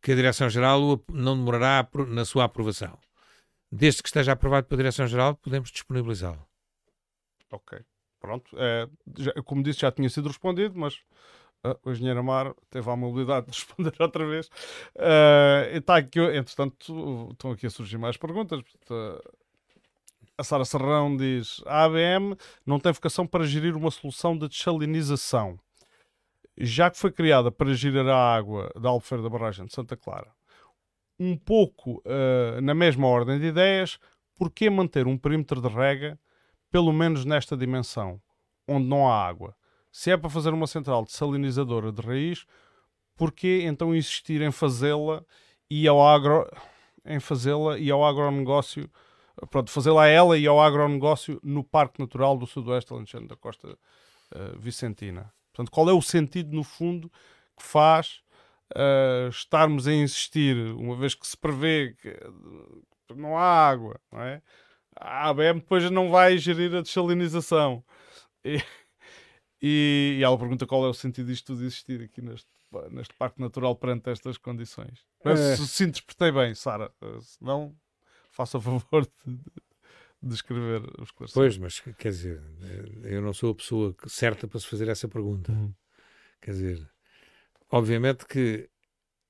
que a Direção-Geral não demorará na sua aprovação. Desde que esteja aprovado pela Direção-Geral, podemos disponibilizá-lo. Ok. Pronto. É, já, como disse, já tinha sido respondido, mas o engenheiro Amar teve a mobilidade de [LAUGHS] responder outra vez. Uh, e está aqui, entretanto, estão aqui a surgir mais perguntas. A Sara Serrão diz: a ABM não tem vocação para gerir uma solução de desalinização, já que foi criada para gerir a água da Albufeira da Barragem de Santa Clara. Um pouco uh, na mesma ordem de ideias, por que manter um perímetro de rega, pelo menos nesta dimensão, onde não há água? Se é para fazer uma central desalinizadora de raiz, porquê então insistir em fazê-la e ao agro em fazê-la e ao agronegócio pronto, fazê-la a ela e ao agronegócio no Parque Natural do Sudoeste Alentejano da Costa uh, Vicentina. Portanto, qual é o sentido, no fundo, que faz uh, estarmos a insistir, uma vez que se prevê que não há água, não é? a ABM depois não vai gerir a dessalinização. E, e, e, ela pergunta qual é o sentido disto tudo existir aqui neste, neste Parque Natural perante estas condições. Mas é. se, se interpretei bem, Sara, se não, faça favor de, de escrever os Pois, mas quer dizer, eu não sou a pessoa certa para se fazer essa pergunta. Uhum. Quer dizer, obviamente que,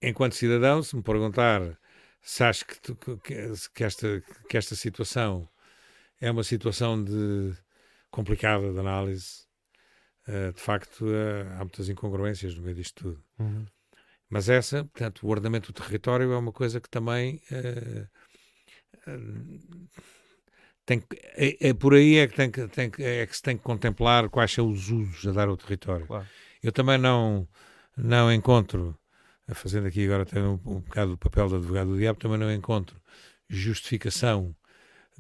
enquanto cidadão, se me perguntar se acho que, tu, que, que, esta, que esta situação é uma situação de complicada de análise, uh, de facto uh, há muitas incongruências no meio disto tudo. Uhum. Mas essa, portanto, o ordenamento do território é uma coisa que também uh, tem, é, é, por aí é que, tem que, tem que, é que se tem que contemplar quais são os usos a dar ao território. Claro. Eu também não, não encontro, fazendo aqui agora até um, um bocado o papel do advogado do diabo, também não encontro justificação,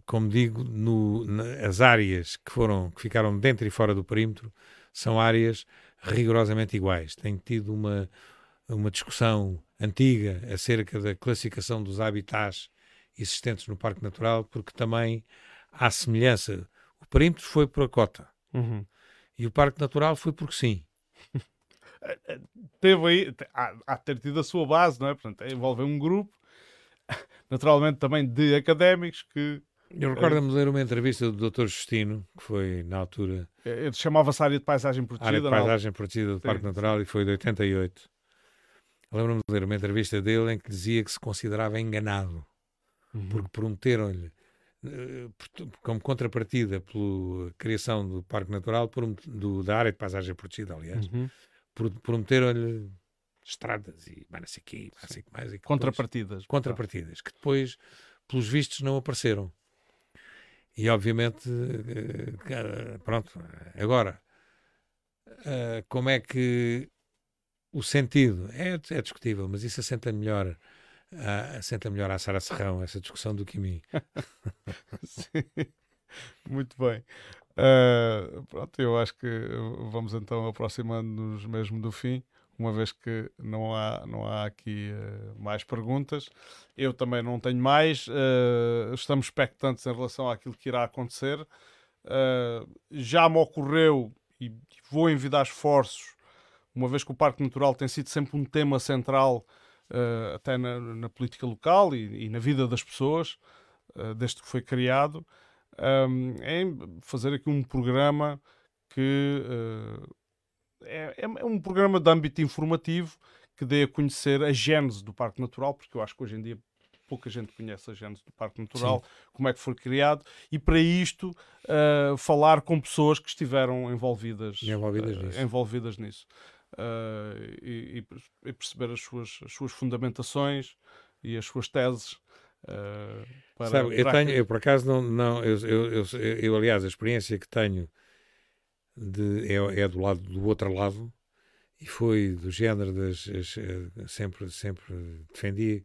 como digo, no, as áreas que, foram, que ficaram dentro e fora do perímetro são áreas rigorosamente iguais. Tenho tido uma, uma discussão antiga acerca da classificação dos habitats existentes no Parque Natural, porque também há semelhança. O perímetro foi por a cota uhum. e o Parque Natural foi porque sim. [LAUGHS] Teve aí, há, há ter tido a sua base, não é? Portanto, envolve um grupo, [LAUGHS] naturalmente também de académicos que. Eu recordo-me de ler uma entrevista do Dr. Justino, que foi na altura. Ele chamava-se Área de Paisagem Protegida. Área de Paisagem Protegida do Parque Natural e foi de 88. Lembro-me de ler uma entrevista dele em que dizia que se considerava enganado uhum. porque prometeram-lhe, eh, como contrapartida pela criação do Parque Natural, do, da área de paisagem protegida, aliás, uhum. prometeram-lhe estradas e mais não sei quê, mais, mais e contrapartidas. Depois, contrapartidas, que depois, pelos vistos, não apareceram. E obviamente, eh, pronto, agora, eh, como é que o sentido é, é discutível, mas isso assenta melhor uh, senta melhor a Sara Serrão essa discussão do que a mim. Sim, [LAUGHS] muito bem. Uh, pronto, eu acho que vamos então aproximando-nos mesmo do fim, uma vez que não há, não há aqui uh, mais perguntas. Eu também não tenho mais. Uh, estamos expectantes em relação àquilo que irá acontecer. já me ocorreu e vou envidar esforços, uma vez que o Parque Natural tem sido sempre um tema central uh, até na, na, política local e, e, na vida das pessoas, uh, desde que foi criado, um, é fazer aqui um programa que uh, é, é, um programa de âmbito informativo que dê a conhecer a gênese do Parque Natural, porque eu acho que hoje em dia pouca gente conhece a gênese do Parque Natural, Sim. como é que foi criado, e para isto uh, falar com pessoas que estiveram envolvidas, envolvidas, uh, nisso. envolvidas nisso uh, e, e, perceber as suas, as suas fundamentações e as suas teses. Para, Sabe, eu tenho, eu por acaso não, não eu, eu, eu, eu, aliás, a experiência que tenho de, é, é do lado do outro lado e foi do género das as, eh, sempre sempre defendi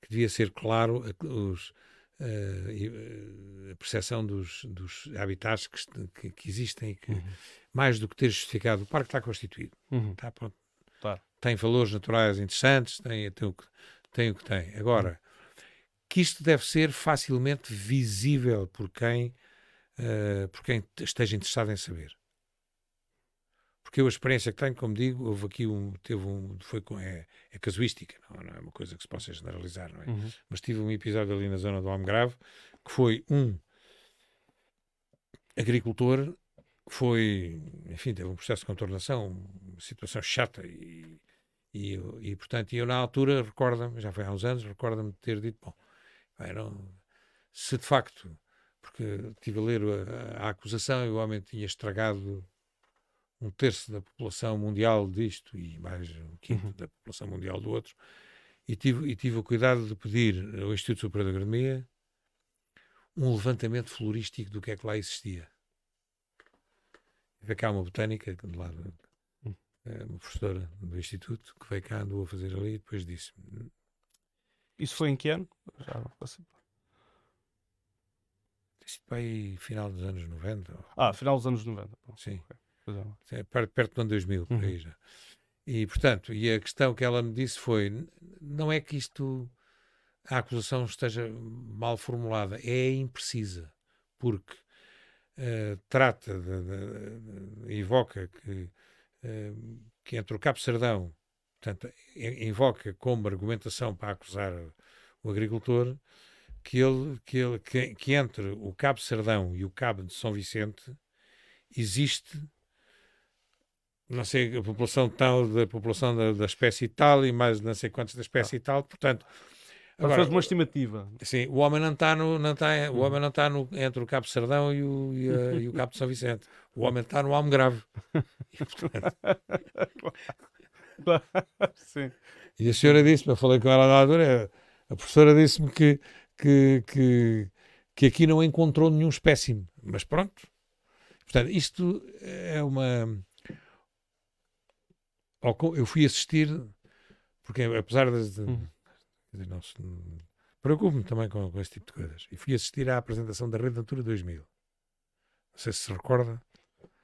que devia ser claro os, uh, a percepção dos, dos habitats que, que, que existem e que uhum mais do que ter justificado, o parque está constituído. Uhum. Está pronto. Claro. Tem valores naturais interessantes, tem, tem, o, que, tem o que tem. Agora, uhum. que isto deve ser facilmente visível por quem, uh, por quem esteja interessado em saber. Porque eu a experiência que tenho, como digo, houve aqui um, teve um, foi com, é, é casuística, não, não, é uma coisa que se possa generalizar, não é? Uhum. Mas tive um episódio ali na zona do Almograve que foi um agricultor foi, enfim, teve um processo de contornação, uma situação chata e, e, e portanto, eu na altura recordo-me, já foi há uns anos, recordo-me de ter dito, bom, não, se de facto, porque estive a ler a, a, acusação e o homem tinha estragado um terço da população mundial disto e mais um quinto uhum. da população mundial do outro, e tive, e tive o cuidado de pedir ao Instituto Superior de Agronomia um levantamento florístico do que é que lá existia. Veio cá uma botânica, de lá, hum. eh, uma professora do Instituto, que veio cá, andou a fazer ali e depois disse. Hum, Isso foi em que ano? Já não passei. Tem sido para aí final dos anos 90. Ah, final dos anos 90. Sim. Okay. É, perto, perto do ano 2000, por uhum. aí já. E, portanto, e a questão que ela me disse foi: não é que isto, a acusação esteja mal formulada, é imprecisa. porque uh, trata, de, de, de, evoca que, uh, que entre o Cabo Sardão, portanto, invoca como argumentação para acusar o agricultor que, ele, que, ele, que, que entre o Cabo Sardão e o Cabo de São Vicente existe não sei a população tal da população da, da espécie tal e mais não sei quantos da espécie ah. tal, portanto Agora, faz uma estimativa. Sim, o homem não está no, não está, o homem não está no, entre o Cabo Sardão e o, e, a, [LAUGHS] e o Cabo de São Vicente. O homem está no Almo Grave. E, portanto... [LAUGHS] Sim. e a senhora disse-me, eu falei com ela na altura, a professora disse-me que, que, que, que aqui não encontrou nenhum espécime. Mas pronto. Portanto, isto é uma. Eu fui assistir, porque apesar. Hum não se... Preocupo-me também com, com, esse tipo de coisas. E fui assistir à apresentação da Rede Natura 2000. Não sei se se recorda.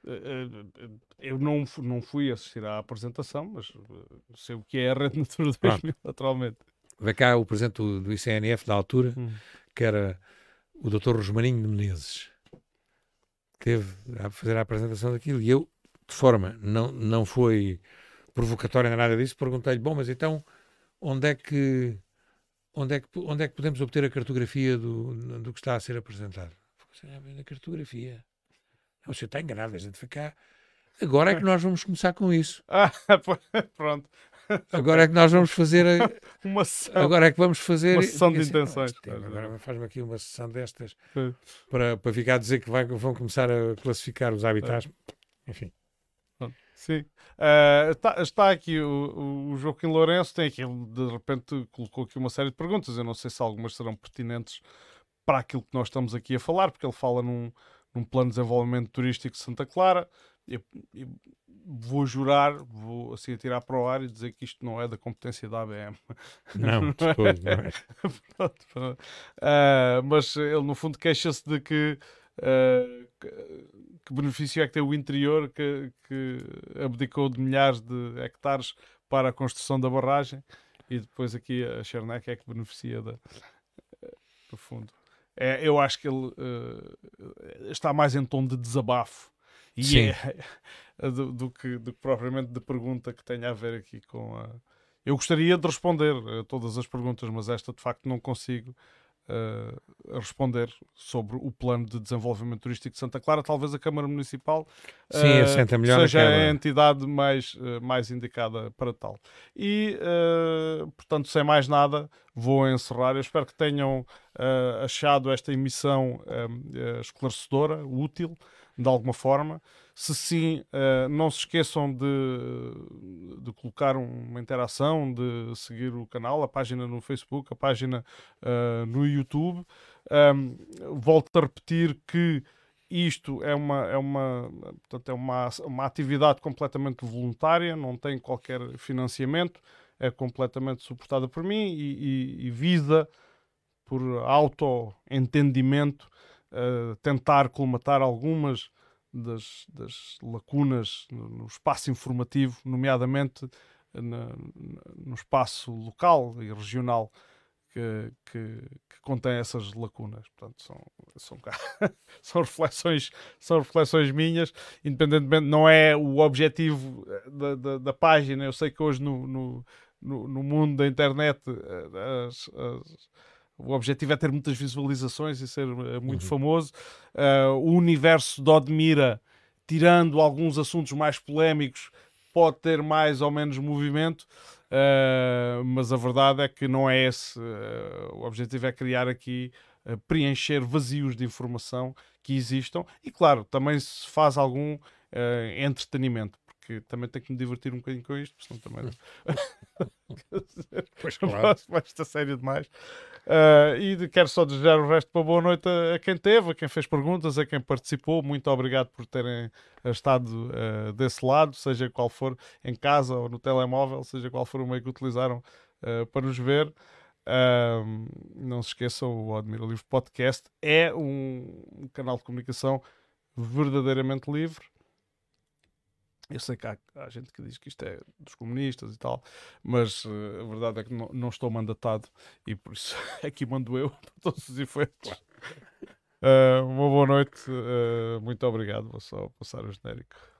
Eh, eh, eu não, não fui assistir à apresentação, mas eh, sei o que é a Rede Natura 2000, [LAUGHS] naturalmente. Vem cá o presidente do, do ICNF da altura, hum. que era o Dr. Rosmaninho de Menezes, teve a fazer a apresentação daquilo. E eu, de forma, não, não foi provocatória nem nada disso, perguntei-lhe: bom, mas então onde é que onde é que, onde é que podemos obter a cartografia do, do que está a ser apresentado? Na cartografia. Não, você está enganado, a gente foi cá. Agora é que nós vamos começar com isso. [LAUGHS] Ah, pronto. Agora é que nós vamos fazer. A... [LAUGHS] uma sessão. Agora é que vamos fazer. Uma sessão de intenções. agora faz-me aqui uma sessão destas para, para ficar a dizer que vai, vão começar a classificar os habitats. Enfim. Sim. Uh, está, está, aqui o, o Joaquim Lourenço, tem aqui, de repente colocou aqui uma série de perguntas. Eu não sei se algumas serão pertinentes para aquilo que nós estamos aqui a falar, porque ele fala num, num plano de desenvolvimento turístico de Santa Clara. Eu, eu vou jurar, vou assim atirar para o ar e dizer que isto não é da competência da ABM. Não, [LAUGHS] não depois, não é. Pronto, uh, mas ele no fundo queixa-se de que, uh, que benefício é que tem o interior que, que abdicou de milhares de hectares para a construção da barragem e depois aqui a Chernek é que beneficia da, do fundo. É, eu acho que ele uh, está mais em tom de desabafo e. É, [LAUGHS] do, do, que, do que propriamente de pergunta que tenha a ver aqui com a. Eu gostaria de responder a todas as perguntas, mas esta de facto não consigo a responder sobre o plano de desenvolvimento turístico de Santa Clara. Talvez a Câmara Municipal Sim, uh, seja a entidade mais, uh, mais indicada para tal. E, portanto, sem mais nada, vou encerrar. Eu espero que tenham achado esta emissão esclarecedora, útil, de alguma forma. Se sim, uh, não se esqueçam de, de colocar uma interação, de seguir o canal, a página no Facebook, a página uh, no YouTube. Volto a repetir que isto é uma, é uma, portanto, é uma, uma atividade completamente voluntária, não tem qualquer financiamento, é completamente suportada por mim e, e, e visa, por auto-entendimento, uh, tentar colmatar algumas das, das lacunas no, espaço informativo, nomeadamente na, no espaço local e regional que, que, que, contém essas lacunas. Portanto, são, são, [LAUGHS] são, reflexões, são reflexões minhas, independentemente, não é o objetivo eh, da, da, da página. Eu sei que hoje no, no, no, no mundo da internet eh, as, as o objetivo é ter muitas visualizações e ser eh, muito uhum. famoso. Uh, o universo de Odmira, tirando alguns assuntos mais polémicos, pode ter mais ou menos movimento, uh, mas a verdade é que não é esse. Uh, o objetivo é criar aqui, preencher vazios de informação que existam e, claro, também se faz algum entretenimento porque também tenho que me divertir um bocadinho com isto, senão também. [LAUGHS] pois claro. Vai estar sério demais. Uh, e quero só desejar o resto para boa noite a, a, quem teve, a quem fez perguntas, a quem participou. Muito obrigado por terem estado uh, desse lado, seja qual for, em casa ou no telemóvel, seja qual for o meio que utilizaram uh, para nos ver. não se esqueçam, o Admira Livre Podcast é um canal de comunicação verdadeiramente livre eu sei que há, há, gente que diz que isto é dos comunistas e tal, mas uh, a verdade é que não, não, estou mandatado e por isso [LAUGHS] é que mando eu para todos os efeitos. Uh, [LAUGHS] uma boa noite, uh, muito obrigado. Vou só passar o genérico.